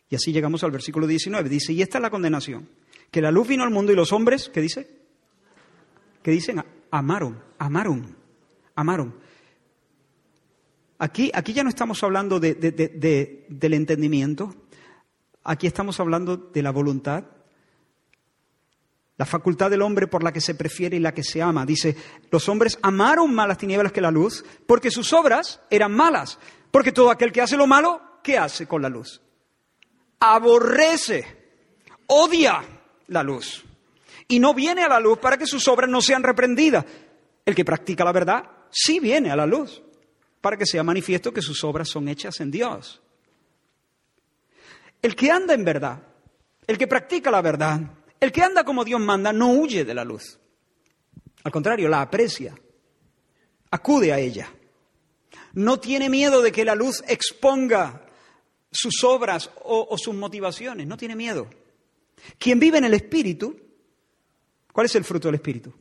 Y así llegamos al versículo 19. Dice, y esta es la condenación, que la luz vino al mundo y los hombres, ¿qué dice? Que dicen, amaron, amaron, amaron. Aquí, aquí ya no estamos hablando de, del entendimiento, aquí estamos hablando de la voluntad, la facultad del hombre por la que se prefiere y la que se ama. Dice, los hombres amaron más las tinieblas que la luz porque sus obras eran malas. Porque todo aquel que hace lo malo, ¿qué hace con la luz? Aborrece, odia la luz y no viene a la luz para que sus obras no sean reprendidas. El que practica la verdad sí viene a la luz para que sea manifiesto que sus obras son hechas en Dios. El que anda en verdad, el que practica la verdad, el que anda como Dios manda, no huye de la luz. Al contrario, la aprecia, acude a ella. No tiene miedo de que la luz exponga sus obras o, sus motivaciones, no tiene miedo. Quien vive en el Espíritu, ¿cuál es el fruto del Espíritu?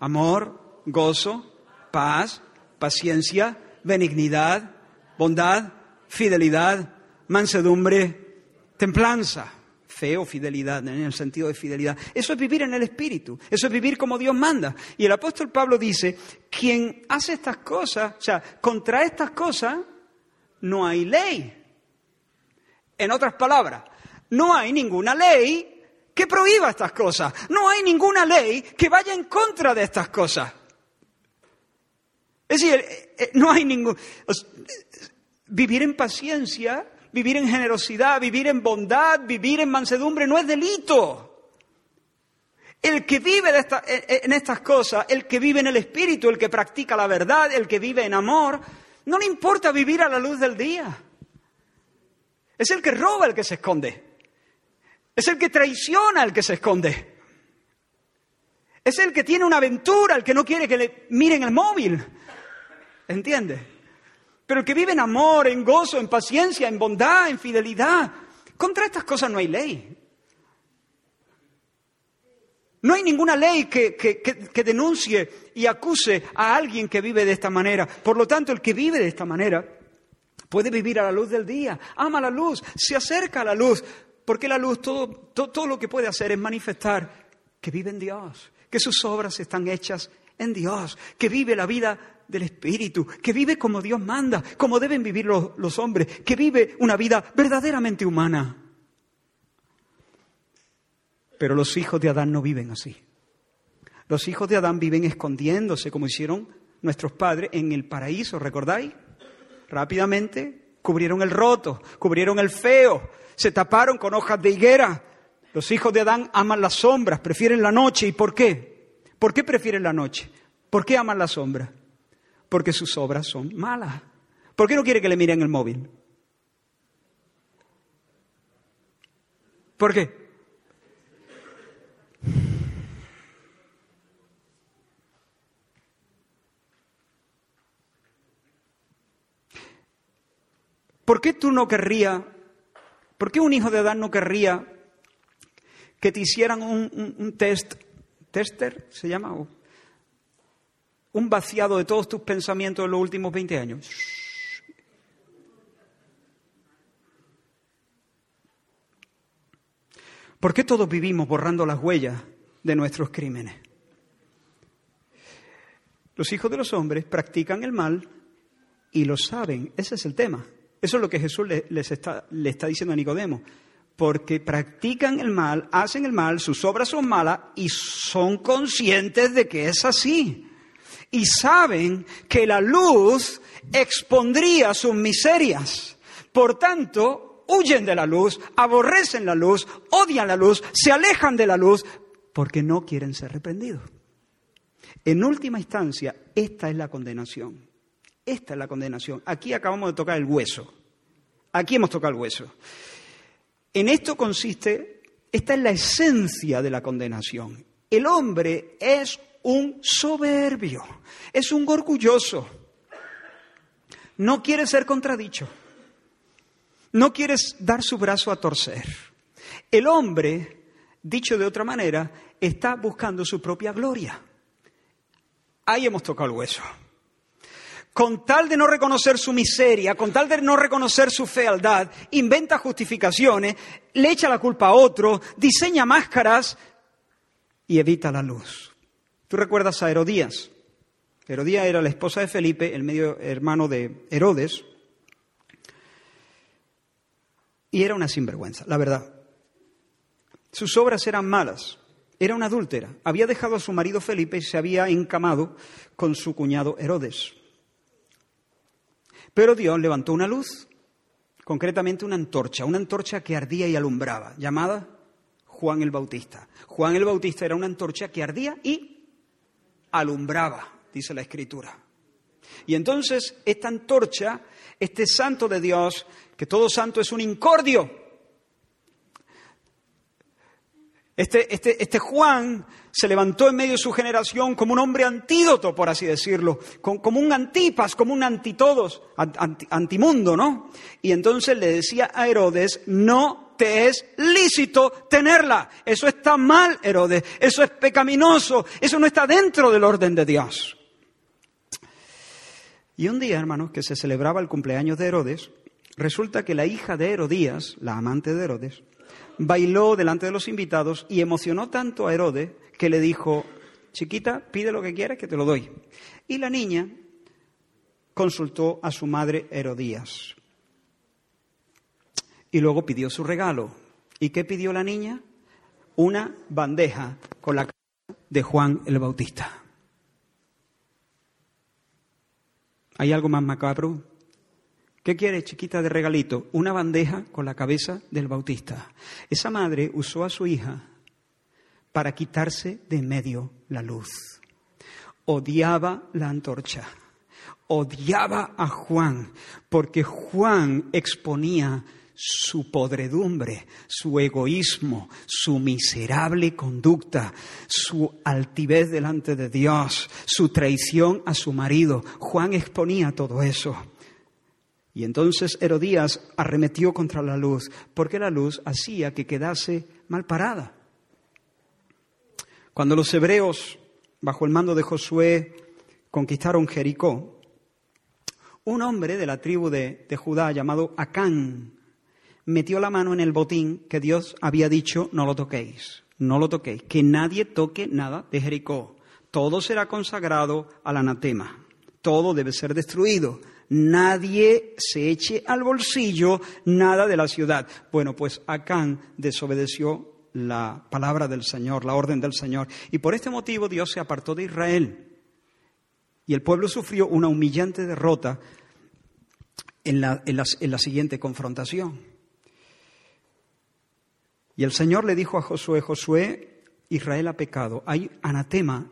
Amor, gozo, paz, paciencia, benignidad, bondad, fidelidad, mansedumbre, templanza, fe o fidelidad, en el sentido de fidelidad. Eso es vivir en el Espíritu, eso es vivir como Dios manda. Y el apóstol Pablo dice, quien hace estas cosas, o sea, contra estas cosas, no hay ley. En otras palabras, no hay ninguna ley que prohíba estas cosas. No hay ninguna ley que vaya en contra de estas cosas. Es decir, eh, eh, no hay ningún... Vivir en paciencia, vivir en generosidad, vivir en bondad, vivir en mansedumbre no es delito. El que vive en estas cosas, el que vive en el Espíritu, el que practica la verdad, el que vive en amor, no le importa vivir a la luz del día. Es el que roba el que se esconde. Es el que traiciona el que se esconde. Es el que tiene una aventura, el que no quiere que le miren el móvil. ¿Entiende? Pero el que vive en amor, en gozo, en paciencia, en bondad, en fidelidad, contra estas cosas no hay ley. No hay ninguna ley que, que, denuncie y acuse a alguien que vive de esta manera. Por lo tanto, el que vive de esta manera puede vivir a la luz del día, ama la luz, se acerca a la luz, porque la luz todo, todo, lo que puede hacer es manifestar que vive en Dios, que sus obras están hechas en Dios, que vive la vida del Espíritu, que vive como Dios manda, como deben vivir los, los, hombres, que vive una vida verdaderamente humana. Pero los hijos de Adán no viven así. Los hijos de Adán viven escondiéndose, como hicieron nuestros padres en el paraíso, ¿recordáis? Rápidamente cubrieron el roto, cubrieron el feo, se taparon con hojas de higuera. Los hijos de Adán aman las sombras, prefieren la noche. ¿Y por qué? ¿Por qué prefieren la noche? ¿Por qué aman la sombra? Porque sus obras son malas. ¿Por qué no quiere que le miren el móvil? ¿Por qué? ¿Por qué tú no querrías ¿Por qué un hijo de Adán no querría que te hicieran un, test, tester, se llama, un vaciado de todos tus pensamientos en los últimos 20 años? ¿Por qué todos vivimos borrando las huellas de nuestros crímenes? Los hijos de los hombres practican el mal y lo saben. Ese es el tema. Eso es lo que Jesús les está, le está diciendo a Nicodemo. Porque practican el mal, hacen el mal, sus obras son malas y son conscientes de que es así. Y saben que la luz expondría sus miserias. Por tanto, huyen de la luz, aborrecen la luz, odian la luz, se alejan de la luz porque no quieren ser reprendidos. En última instancia, esta es la condenación. Esta es la condenación. Aquí acabamos de tocar el hueso. Aquí hemos tocado el hueso. En esto consiste, esta es la esencia de la condenación. El hombre es un soberbio, es un orgulloso. No quiere ser contradicho. No quiere dar su brazo a torcer. El hombre, dicho de otra manera, está buscando su propia gloria. Ahí hemos tocado el hueso con tal de no reconocer su miseria, con tal de no reconocer su fealdad, inventa justificaciones, le echa la culpa a otro, diseña máscaras y evita la luz. ¿Tú recuerdas a Herodías? Herodías era la esposa de Felipe, el medio hermano de Herodes, y era una sinvergüenza, la verdad. Sus obras eran malas, era una adúltera, había dejado a su marido Felipe y se había encamado con su cuñado Herodes. Pero Dios levantó una luz, concretamente una antorcha, una antorcha que ardía y alumbraba, llamada Juan el Bautista. Juan el Bautista era una antorcha que ardía y alumbraba, dice la Escritura. Y entonces esta antorcha, este santo de Dios, que todo santo es un incordio, este, este, este, Juan se levantó en medio de su generación como un hombre antídoto, por así decirlo, como un antipas, como un antitodos, antimundo, ¿no? Y entonces le decía a Herodes, no te es lícito tenerla. Eso está mal, Herodes. Eso es pecaminoso. Eso no está dentro del orden de Dios. Y un día, hermanos, que se celebraba el cumpleaños de Herodes, resulta que la hija de Herodías, la amante de Herodes, bailó delante de los invitados y emocionó tanto a Herodes que le dijo, chiquita, pide lo que quieras que te lo doy. Y la niña consultó a su madre Herodías. Y luego pidió su regalo. ¿Y qué pidió la niña? Una bandeja con la cara de Juan el Bautista. ¿Hay algo más macabro? ¿Qué quiere, chiquita, de regalito? Una bandeja con la cabeza del Bautista. Esa madre usó a su hija para quitarse de medio la luz. Odiaba la antorcha. Odiaba a Juan porque Juan exponía su podredumbre, su egoísmo, su miserable conducta, su altivez delante de Dios, su traición a su marido. Juan exponía todo eso. Y entonces Herodías arremetió contra la luz, porque la luz hacía que quedase mal parada. Cuando los hebreos, bajo el mando de Josué, conquistaron Jericó, un hombre de la tribu de, Judá llamado Acán metió la mano en el botín que Dios había dicho, no lo toquéis, no lo toquéis, que nadie toque nada de Jericó. Todo será consagrado al anatema, todo debe ser destruido. Nadie se eche al bolsillo nada de la ciudad. Bueno, pues Acán desobedeció la palabra del Señor, la orden del Señor. Y por este motivo Dios se apartó de Israel. Y el pueblo sufrió una humillante derrota en la, en la siguiente confrontación. Y el Señor le dijo a Josué, Josué, Israel ha pecado, hay anatema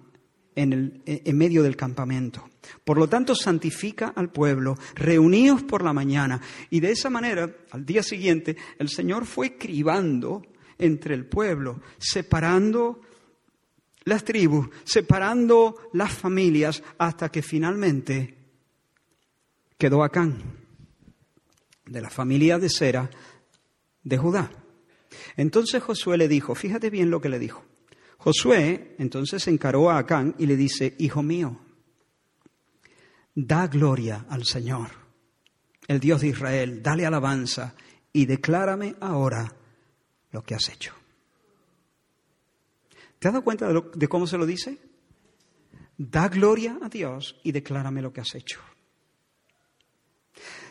en, el, en, medio del campamento. Por lo tanto, santifica al pueblo, reuníos por la mañana. Y de esa manera, al día siguiente, el Señor fue cribando entre el pueblo, separando las tribus, separando las familias, hasta que finalmente quedó Acán, de la familia de Sera de Judá. Entonces Josué le dijo, fíjate bien lo que le dijo. Josué entonces encaró a Acán y le dice, Hijo mío, da gloria al Señor, el Dios de Israel, dale alabanza y declárame ahora lo que has hecho. ¿Te has dado cuenta de, cómo se lo dice? Da gloria a Dios y declárame lo que has hecho.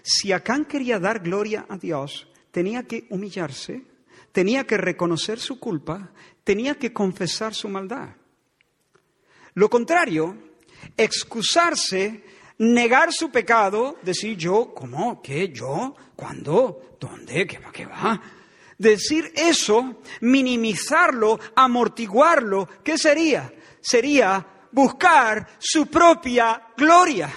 Si Acán quería dar gloria a Dios, tenía que humillarse, tenía que reconocer su culpa, tenía que confesar su maldad. Lo contrario, excusarse, negar su pecado, decir yo, ¿cómo? ¿Qué? ¿Yo? ¿Cuándo? ¿Dónde? ¿Qué va? ¿Qué va? Decir eso, minimizarlo, amortiguarlo, ¿qué sería? Sería buscar su propia gloria.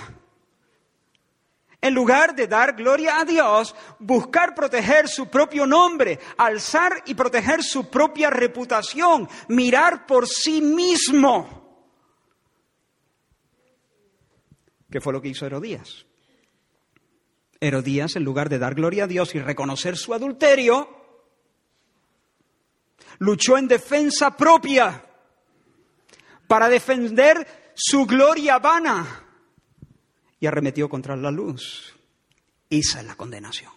En lugar de dar gloria a Dios, buscar proteger su propio nombre, alzar y proteger su propia reputación, mirar por sí mismo. ¿Qué fue lo que hizo Herodías? Herodías, en lugar de dar gloria a Dios y reconocer su adulterio, luchó en defensa propia para defender su gloria vana y arremetió contra la luz. Esa es la condenación.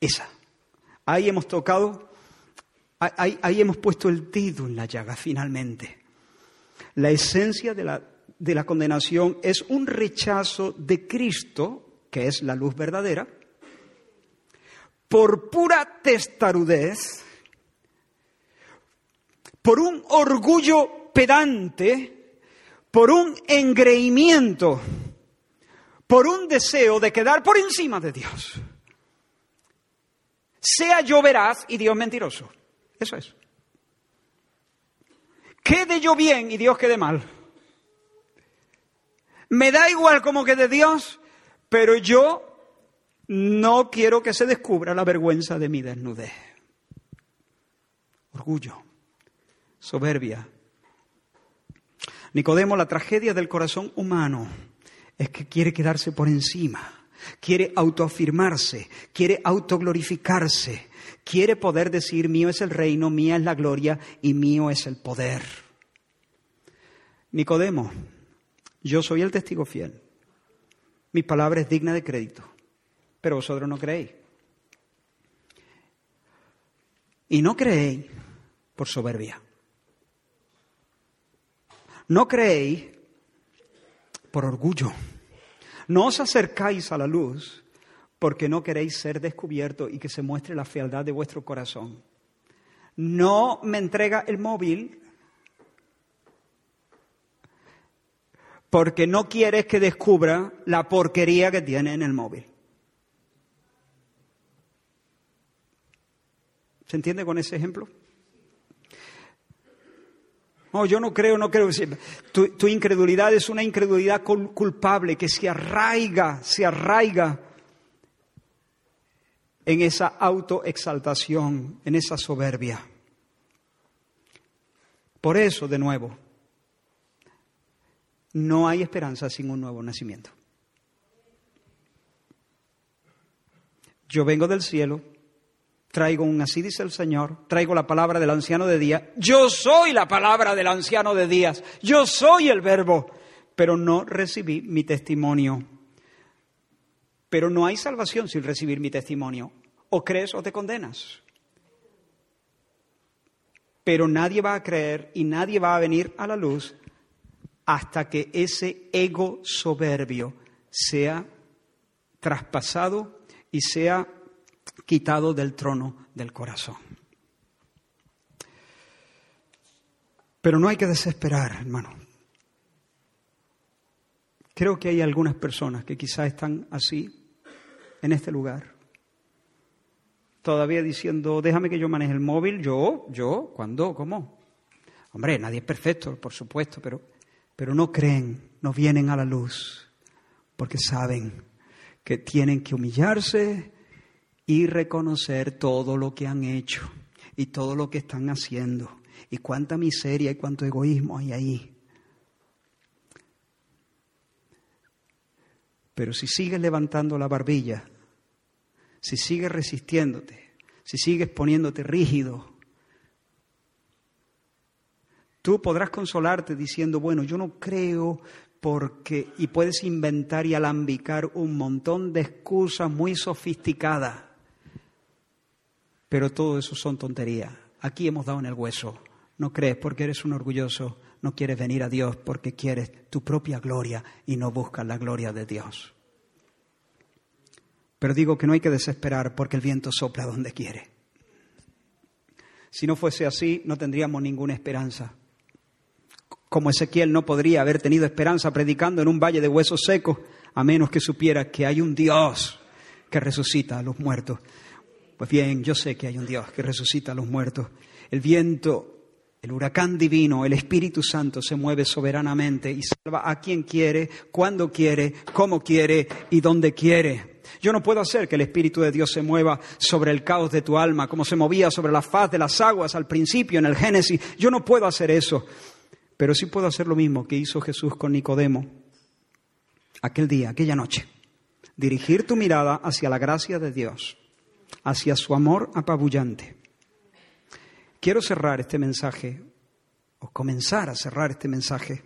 Esa. Ahí hemos tocado, ahí, hemos puesto el dedo en la llaga finalmente. La esencia de la, de la condenación es un rechazo de Cristo, que es la luz verdadera, por pura testarudez, por un orgullo pedante, por un engreimiento, por un deseo de quedar por encima de Dios. Sea yo veraz y Dios mentiroso. Eso es. Quede yo bien y Dios quede mal. Me da igual como quede Dios, pero yo no quiero que se descubra la vergüenza de mi desnudez. Orgullo, soberbia, Nicodemo, la tragedia del corazón humano es que quiere quedarse por encima, quiere autoafirmarse, quiere autoglorificarse, quiere poder decir mío es el reino, mía es la gloria y mío es el poder. Nicodemo, yo soy el testigo fiel. Mi palabra es digna de crédito, pero vosotros no creéis. Y no creéis por soberbia. No creéis por orgullo. No os acercáis a la luz porque no queréis ser descubiertos y que se muestre la fealdad de vuestro corazón. No me entrega el móvil porque no quieres que descubra la porquería que tiene en el móvil. ¿Se entiende con ese ejemplo? No, yo no creo, no creo. Tu, incredulidad es una incredulidad culpable que se arraiga, se arraiga en esa autoexaltación, en esa soberbia. Por eso, de nuevo, no hay esperanza sin un nuevo nacimiento. Yo vengo del cielo, traigo un así dice el Señor, traigo la palabra del anciano de días. Yo soy la palabra del anciano de días, yo soy el verbo, pero no recibí mi testimonio. Pero no hay salvación sin recibir mi testimonio. O crees o te condenas. Pero nadie va a creer y nadie va a venir a la luz hasta que ese ego soberbio sea traspasado y sea quitado del trono del corazón. Pero no hay que desesperar, hermano. Creo que hay algunas personas que quizás están así, en este lugar, todavía diciendo, déjame que yo maneje el móvil, yo, yo, ¿cuándo? ¿Cómo? Hombre, nadie es perfecto, por supuesto, pero pero no creen, no vienen a la luz, porque saben que tienen que humillarse y reconocer todo lo que han hecho y todo lo que están haciendo y cuánta miseria y cuánto egoísmo hay ahí. Pero si sigues levantando la barbilla, si sigues resistiéndote, si sigues poniéndote rígido, Tú podrás consolarte diciendo, bueno, yo no creo porque, y puedes inventar y alambicar un montón de excusas muy sofisticadas. Pero todo eso son tonterías. Aquí hemos dado en el hueso. No crees porque eres un orgulloso, no quieres venir a Dios porque quieres tu propia gloria y no buscas la gloria de Dios. Pero digo que no hay que desesperar porque el viento sopla donde quiere. Si no fuese así, no tendríamos ninguna esperanza como Ezequiel no podría haber tenido esperanza predicando en un valle de huesos secos, a menos que supiera que hay un Dios que resucita a los muertos. Pues bien, yo sé que hay un Dios que resucita a los muertos. El viento, el huracán divino, el Espíritu Santo se mueve soberanamente y salva a quien quiere, cuando quiere, cómo quiere y donde quiere. Yo no puedo hacer que el Espíritu de Dios se mueva sobre el caos de tu alma, como se movía sobre la faz de las aguas al principio en el Génesis. Yo no puedo hacer eso. Pero sí puedo hacer lo mismo que hizo Jesús con Nicodemo aquel día, aquella noche. Dirigir tu mirada hacia la gracia de Dios, hacia su amor apabullante. Quiero cerrar este mensaje, o comenzar a cerrar este mensaje,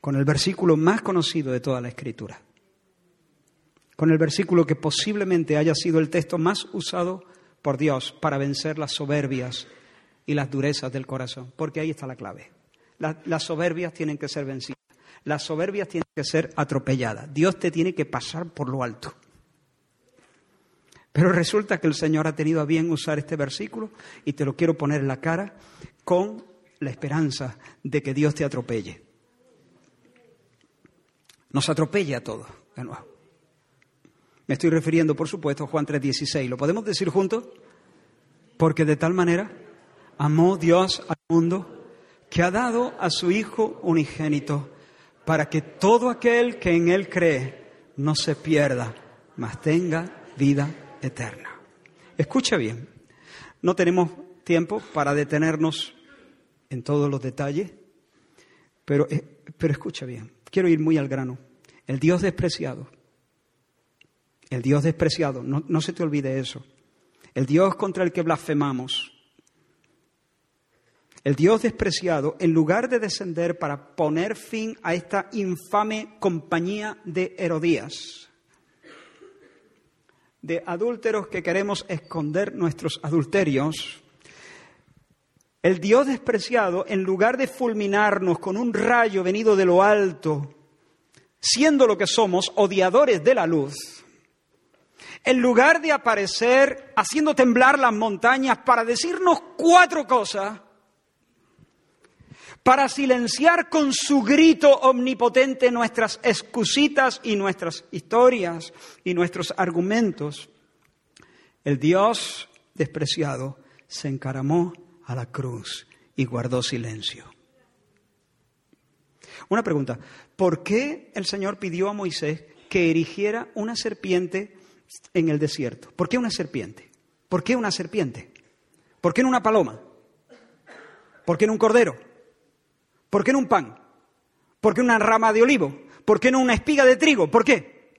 con el versículo más conocido de toda la Escritura. Con el versículo que posiblemente haya sido el texto más usado por Dios para vencer las soberbias y las durezas del corazón, porque ahí está la clave las soberbias tienen que ser vencidas. Las soberbias tienen que ser atropelladas. Dios te tiene que pasar por lo alto. Pero resulta que el Señor ha tenido a bien usar este versículo y te lo quiero poner en la cara con la esperanza de que Dios te atropelle. Nos atropelle a todos, de nuevo. Me estoy refiriendo, por supuesto, a Juan 3:16. ¿Lo podemos decir juntos? Porque de tal manera amó Dios al mundo que ha dado a su Hijo unigénito, para que todo aquel que en Él cree no se pierda, mas tenga vida eterna. Escucha bien, no tenemos tiempo para detenernos en todos los detalles, pero, eh, pero escucha bien, quiero ir muy al grano. El Dios despreciado, el Dios despreciado, no, no se te olvide eso, el Dios contra el que blasfemamos, el Dios despreciado, en lugar de descender para poner fin a esta infame compañía de Herodías, de adúlteros que queremos esconder nuestros adulterios, El Dios despreciado, en lugar de fulminarnos con un rayo venido de lo alto, siendo lo que somos, odiadores de la luz, en lugar de aparecer haciendo temblar las montañas para decirnos cuatro cosas, para silenciar con su grito omnipotente nuestras excusitas y nuestras historias y nuestros argumentos, el Dios despreciado se encaramó a la cruz y guardó silencio. Una pregunta, ¿por qué el Señor pidió a Moisés que erigiera una serpiente en el desierto? ¿Por qué una serpiente? ¿Por qué una serpiente? ¿Por qué no una paloma? ¿Por qué no un cordero? ¿Por qué no un pan? ¿Por qué una rama de olivo? ¿Por qué no una espiga de trigo? ¿Por qué?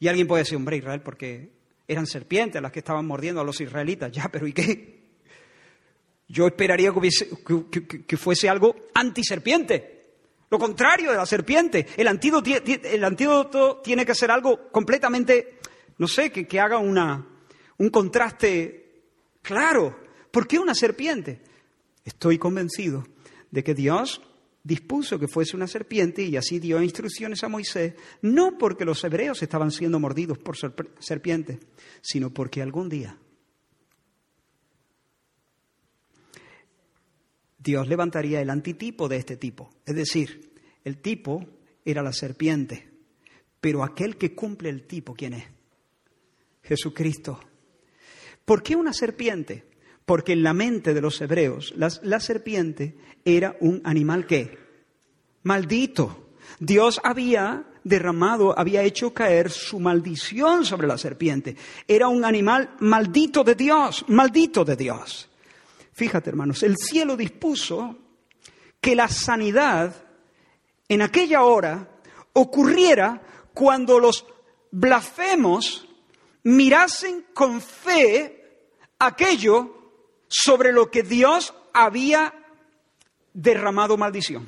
Y alguien puede decir, hombre, Israel, porque eran serpientes las que estaban mordiendo a los israelitas. Ya, pero ¿y qué? Yo esperaría que, fuese algo antiserpiente. Lo contrario de la serpiente. El antídoto, tiene que ser algo completamente, no sé, que, que haga una, un contraste claro. ¿Por qué una serpiente? Estoy convencido de que Dios dispuso que fuese una serpiente y así dio instrucciones a Moisés, no porque los hebreos estaban siendo mordidos por serpientes, sino porque algún día Dios levantaría el antitipo de este tipo. Es decir, el tipo era la serpiente, pero aquel que cumple el tipo, ¿quién es? Jesucristo. ¿Por qué una serpiente? Porque en la mente de los hebreos la, serpiente era un animal que maldito. Dios había derramado, había hecho caer su maldición sobre la serpiente. Era un animal maldito de Dios, maldito de Dios. Fíjate, hermanos, el cielo dispuso que la sanidad en aquella hora ocurriera cuando los blasfemos mirasen con fe aquello sobre lo que Dios había derramado maldición.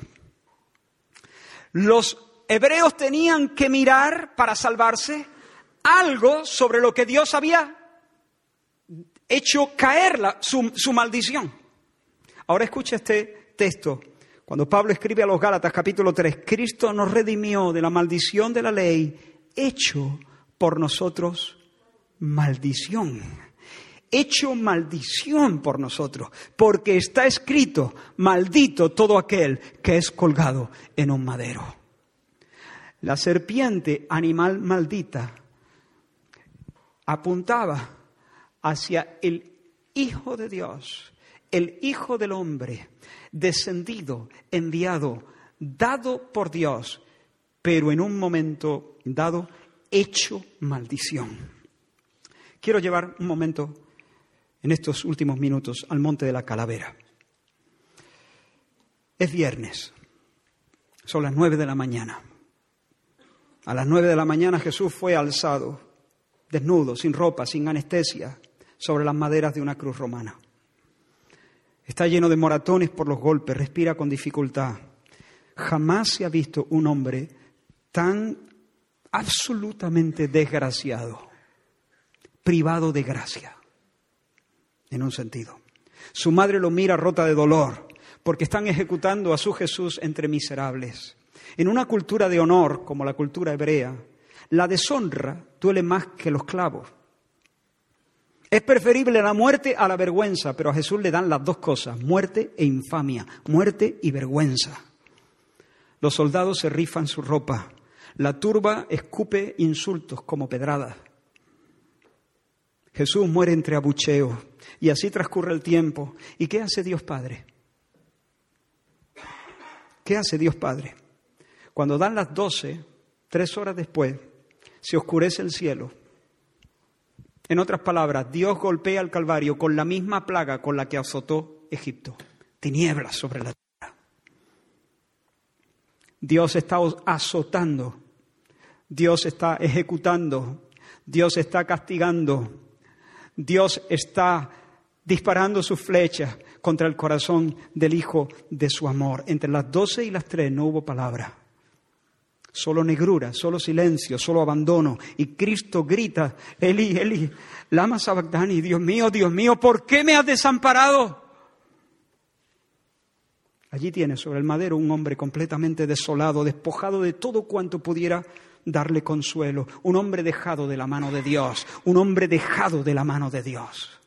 Los hebreos tenían que mirar para salvarse algo sobre lo que Dios había hecho caer su, su maldición. Ahora escucha este texto. Cuando Pablo escribe a los Gálatas capítulo 3, Cristo nos redimió de la maldición de la ley, hecho por nosotros maldición. Hecho maldición por nosotros, porque está escrito, maldito todo aquel que es colgado en un madero. La serpiente, animal maldita, apuntaba hacia el Hijo de Dios, el Hijo del Hombre, descendido, enviado, dado por Dios, pero en un momento dado, hecho maldición. Quiero llevar un momento en estos últimos minutos al Monte de la Calavera. Es viernes, son las nueve de la mañana. A las nueve de la mañana Jesús fue alzado, desnudo, sin ropa, sin anestesia, sobre las maderas de una cruz romana. Está lleno de moratones por los golpes, respira con dificultad. Jamás se ha visto un hombre tan absolutamente desgraciado, privado de gracia, en un sentido. Su madre lo mira rota de dolor, porque están ejecutando a su Jesús entre miserables. En una cultura de honor como la cultura hebrea, la deshonra duele más que los clavos. Es preferible la muerte a la vergüenza, pero a Jesús le dan las dos cosas, muerte e infamia, muerte y vergüenza. Los soldados se rifan su ropa, la turba escupe insultos como pedradas. Jesús muere entre abucheos y así transcurre el tiempo. ¿Y qué hace Dios Padre? ¿Qué hace Dios Padre? Cuando dan las doce, tres horas después, se oscurece el cielo en otras palabras, Dios golpea al Calvario con la misma plaga con la que azotó Egipto, tinieblas sobre la tierra. Dios está azotando, Dios está ejecutando, Dios está castigando, Dios está disparando sus flechas contra el corazón del Hijo de su amor. Entre las doce y las tres no hubo palabra solo negrura, solo silencio, solo abandono. Y Cristo grita, Eli, Eli, lama sabactani, Dios mío, Dios mío, ¿por qué me has desamparado? Allí tiene sobre el madero un hombre completamente desolado, despojado de todo cuanto pudiera darle consuelo, un hombre dejado de la mano de Dios, un hombre dejado de la mano de Dios.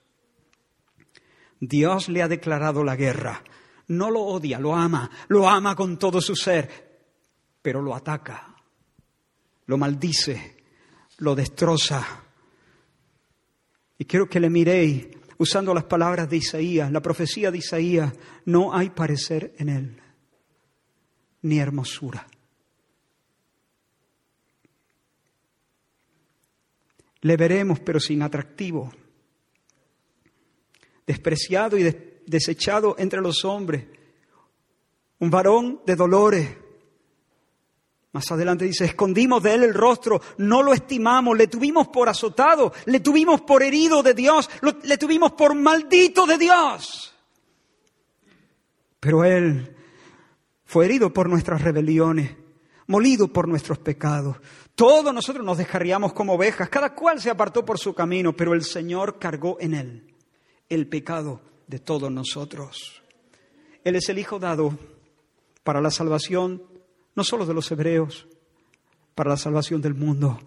Dios le ha declarado la guerra. No lo odia, lo ama, lo ama con todo su ser, pero lo ataca, lo maldice, lo destroza. Y quiero que le miréis usando las palabras de Isaías, la profecía de Isaías, no hay parecer en él, ni hermosura. Le veremos, pero sin atractivo, despreciado y desechado entre los hombres, un varón de dolores, más adelante dice, escondimos de él el rostro, no lo estimamos, le tuvimos por azotado, le tuvimos por herido de Dios, le tuvimos por maldito de Dios. Pero él fue herido por nuestras rebeliones, molido por nuestros pecados. Todos nosotros nos descarriamos como ovejas, cada cual se apartó por su camino, pero el Señor cargó en él el pecado de todos nosotros. Él es el Hijo dado para la salvación no solo de los hebreos, para la salvación del mundo,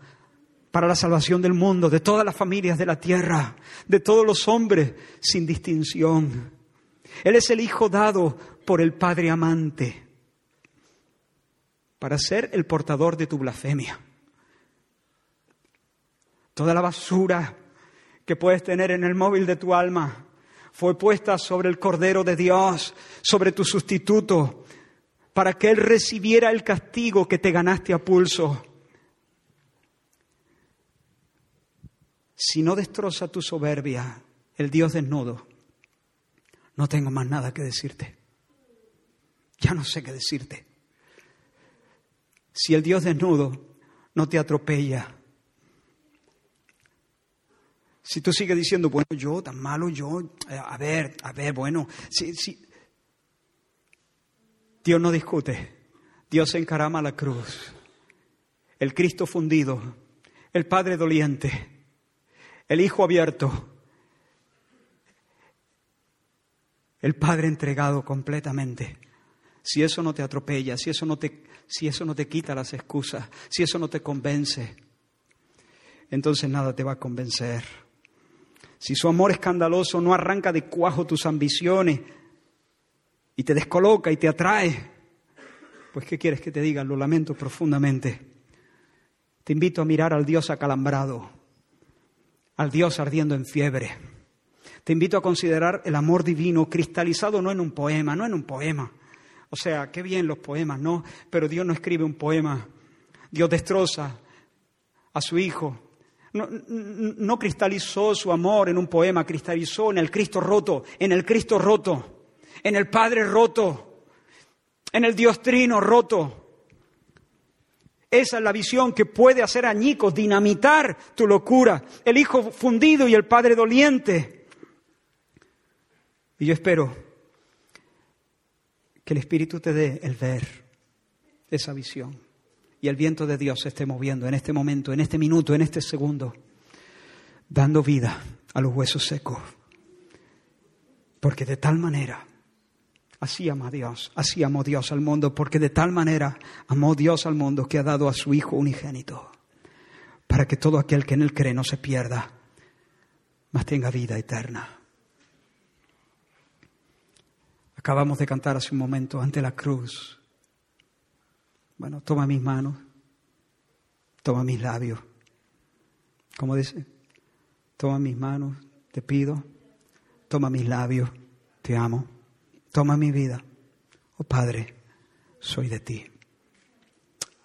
para la salvación del mundo, de todas las familias de la tierra, de todos los hombres, sin distinción. Él es el Hijo dado por el Padre amante para ser el portador de tu blasfemia. Toda la basura que puedes tener en el móvil de tu alma fue puesta sobre el Cordero de Dios, sobre tu sustituto, para que Él recibiera el castigo que te ganaste a pulso. Si no destroza tu soberbia, el Dios desnudo, no tengo más nada que decirte. Ya no sé qué decirte. Si el Dios desnudo no te atropella, si tú sigues diciendo, bueno, yo tan malo, yo, eh, a ver, a ver, bueno, si, si, Dios no discute. Dios encarama la cruz. El Cristo fundido, el Padre doliente, el Hijo abierto, el Padre entregado completamente. Si eso no te atropella, si eso no te, si eso no te quita las excusas, si eso no te convence, entonces nada te va a convencer. Si su amor escandaloso no arranca de cuajo tus ambiciones, y te descoloca y te atrae, pues ¿qué quieres que te diga? Lo lamento profundamente. Te invito a mirar al Dios acalambrado, al Dios ardiendo en fiebre. Te invito a considerar el amor divino cristalizado no en un poema, no en un poema. O sea, qué bien los poemas, ¿no? Pero Dios no escribe un poema. Dios destroza a su Hijo. No, cristalizó su amor en un poema, cristalizó en el Cristo roto, en el Cristo roto en el Padre roto, en el Dios trino roto. Esa es la visión que puede hacer añicos, dinamitar tu locura. El Hijo fundido y el Padre doliente. Y yo espero que el Espíritu te dé el ver esa visión. Y el viento de Dios se esté moviendo en este momento, en este minuto, en este segundo, dando vida a los huesos secos. Porque de tal manera Así ama Dios, así amó Dios al mundo, porque de tal manera amó Dios al mundo que ha dado a su Hijo unigénito, para que todo aquel que en él cree no se pierda, mas tenga vida eterna. Acabamos de cantar hace un momento ante la cruz. Bueno, toma mis manos, toma mis labios. ¿Cómo dice? Toma mis manos, te pido, toma mis labios, te amo toma mi vida. Oh Padre, soy de ti.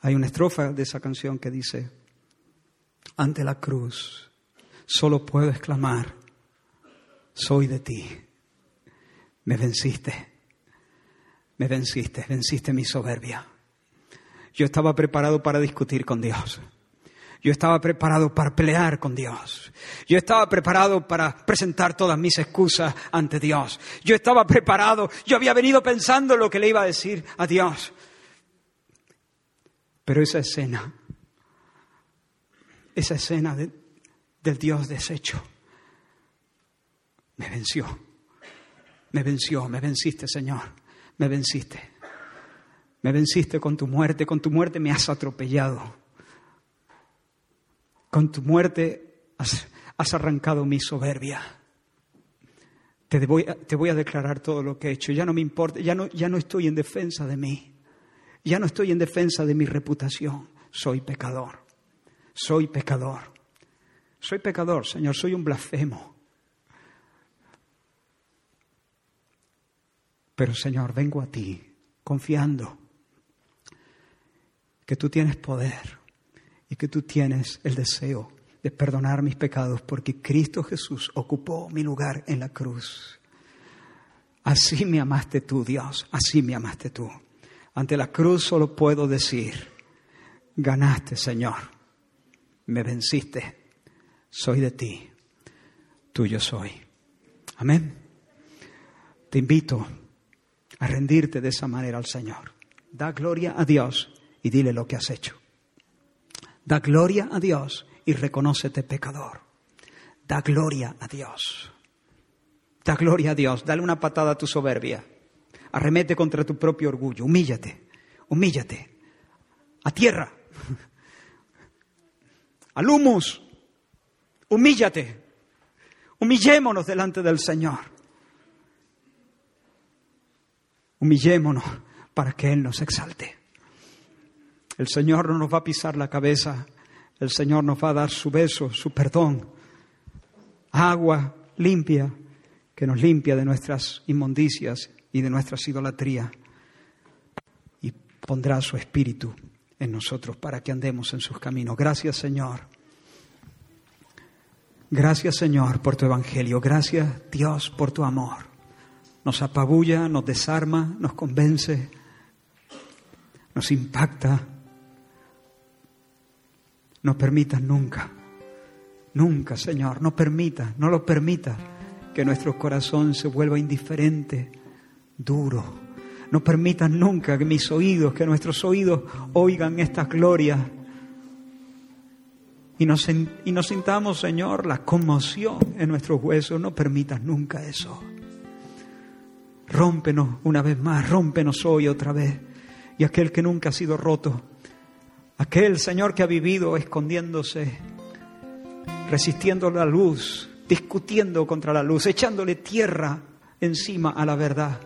Hay una estrofa de esa canción que dice, ante la cruz solo puedo exclamar, soy de ti. Me venciste, me venciste, venciste mi soberbia. Yo estaba preparado para discutir con Dios. Yo estaba preparado para pelear con Dios. Yo estaba preparado para presentar todas mis excusas ante Dios. Yo estaba preparado, yo había venido pensando lo que le iba a decir a Dios. Pero esa escena, esa escena del Dios deshecho, me venció. Me venció, me venciste, Señor. me venciste. Me venciste con tu muerte, con tu muerte me has atropellado. Con tu muerte has, arrancado mi soberbia. Te voy, a, declarar todo lo que he hecho. Ya no me importa, ya no estoy en defensa de mí. Ya no estoy en defensa de mi reputación. Soy pecador. Soy pecador. Soy pecador, Señor, soy un blasfemo. Pero, Señor, vengo a ti confiando que tú tienes poder y que tú tienes el deseo de perdonar mis pecados porque Cristo Jesús ocupó mi lugar en la cruz. Así me amaste tú, Dios, así me amaste tú. Ante la cruz solo puedo decir, ganaste, Señor, me venciste, soy de ti, tuyo soy. Amén. Te invito a rendirte de esa manera al Señor. Da gloria a Dios y dile lo que has hecho. Da gloria a Dios y reconócete pecador. Da gloria a Dios. Da gloria a Dios. Dale una patada a tu soberbia. Arremete contra tu propio orgullo. Humíllate. Humíllate. A tierra. Al humus. Humíllate. Humillémonos delante del Señor. Humillémonos para que Él nos exalte. El Señor no nos va a pisar la cabeza, el Señor nos va a dar su beso, su perdón, agua limpia que nos limpia de nuestras inmundicias y de nuestras idolatrías y pondrá su espíritu en nosotros para que andemos en sus caminos. Gracias Señor. Gracias Señor por tu evangelio. Gracias Dios por tu amor nos apabulla, nos desarma, nos convence, nos impacta. No permitas nunca, nunca, Señor, no permita, no lo permita que nuestro corazón se vuelva indiferente, duro. No permitas nunca que mis oídos, que nuestros oídos oigan esta gloria y nos, y nos sintamos, Señor, la conmoción en nuestros huesos. No permitas nunca eso. Rómpenos una vez más, rómpenos hoy otra vez. Y aquel que nunca ha sido roto, aquel Señor que ha vivido escondiéndose, resistiendo la luz, discutiendo contra la luz, echándole tierra encima a la verdad.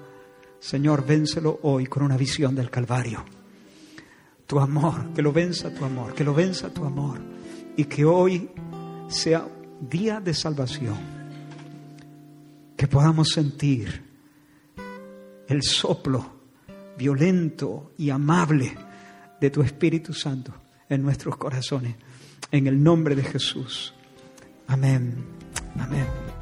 Señor, vénselo hoy con una visión del Calvario. Tu amor, que lo venza tu amor, que lo venza tu amor. Y que hoy sea día de salvación. Que podamos sentir el soplo violento y amable de tu Espíritu Santo en nuestros corazones. En el nombre de Jesús. Amén. Amén.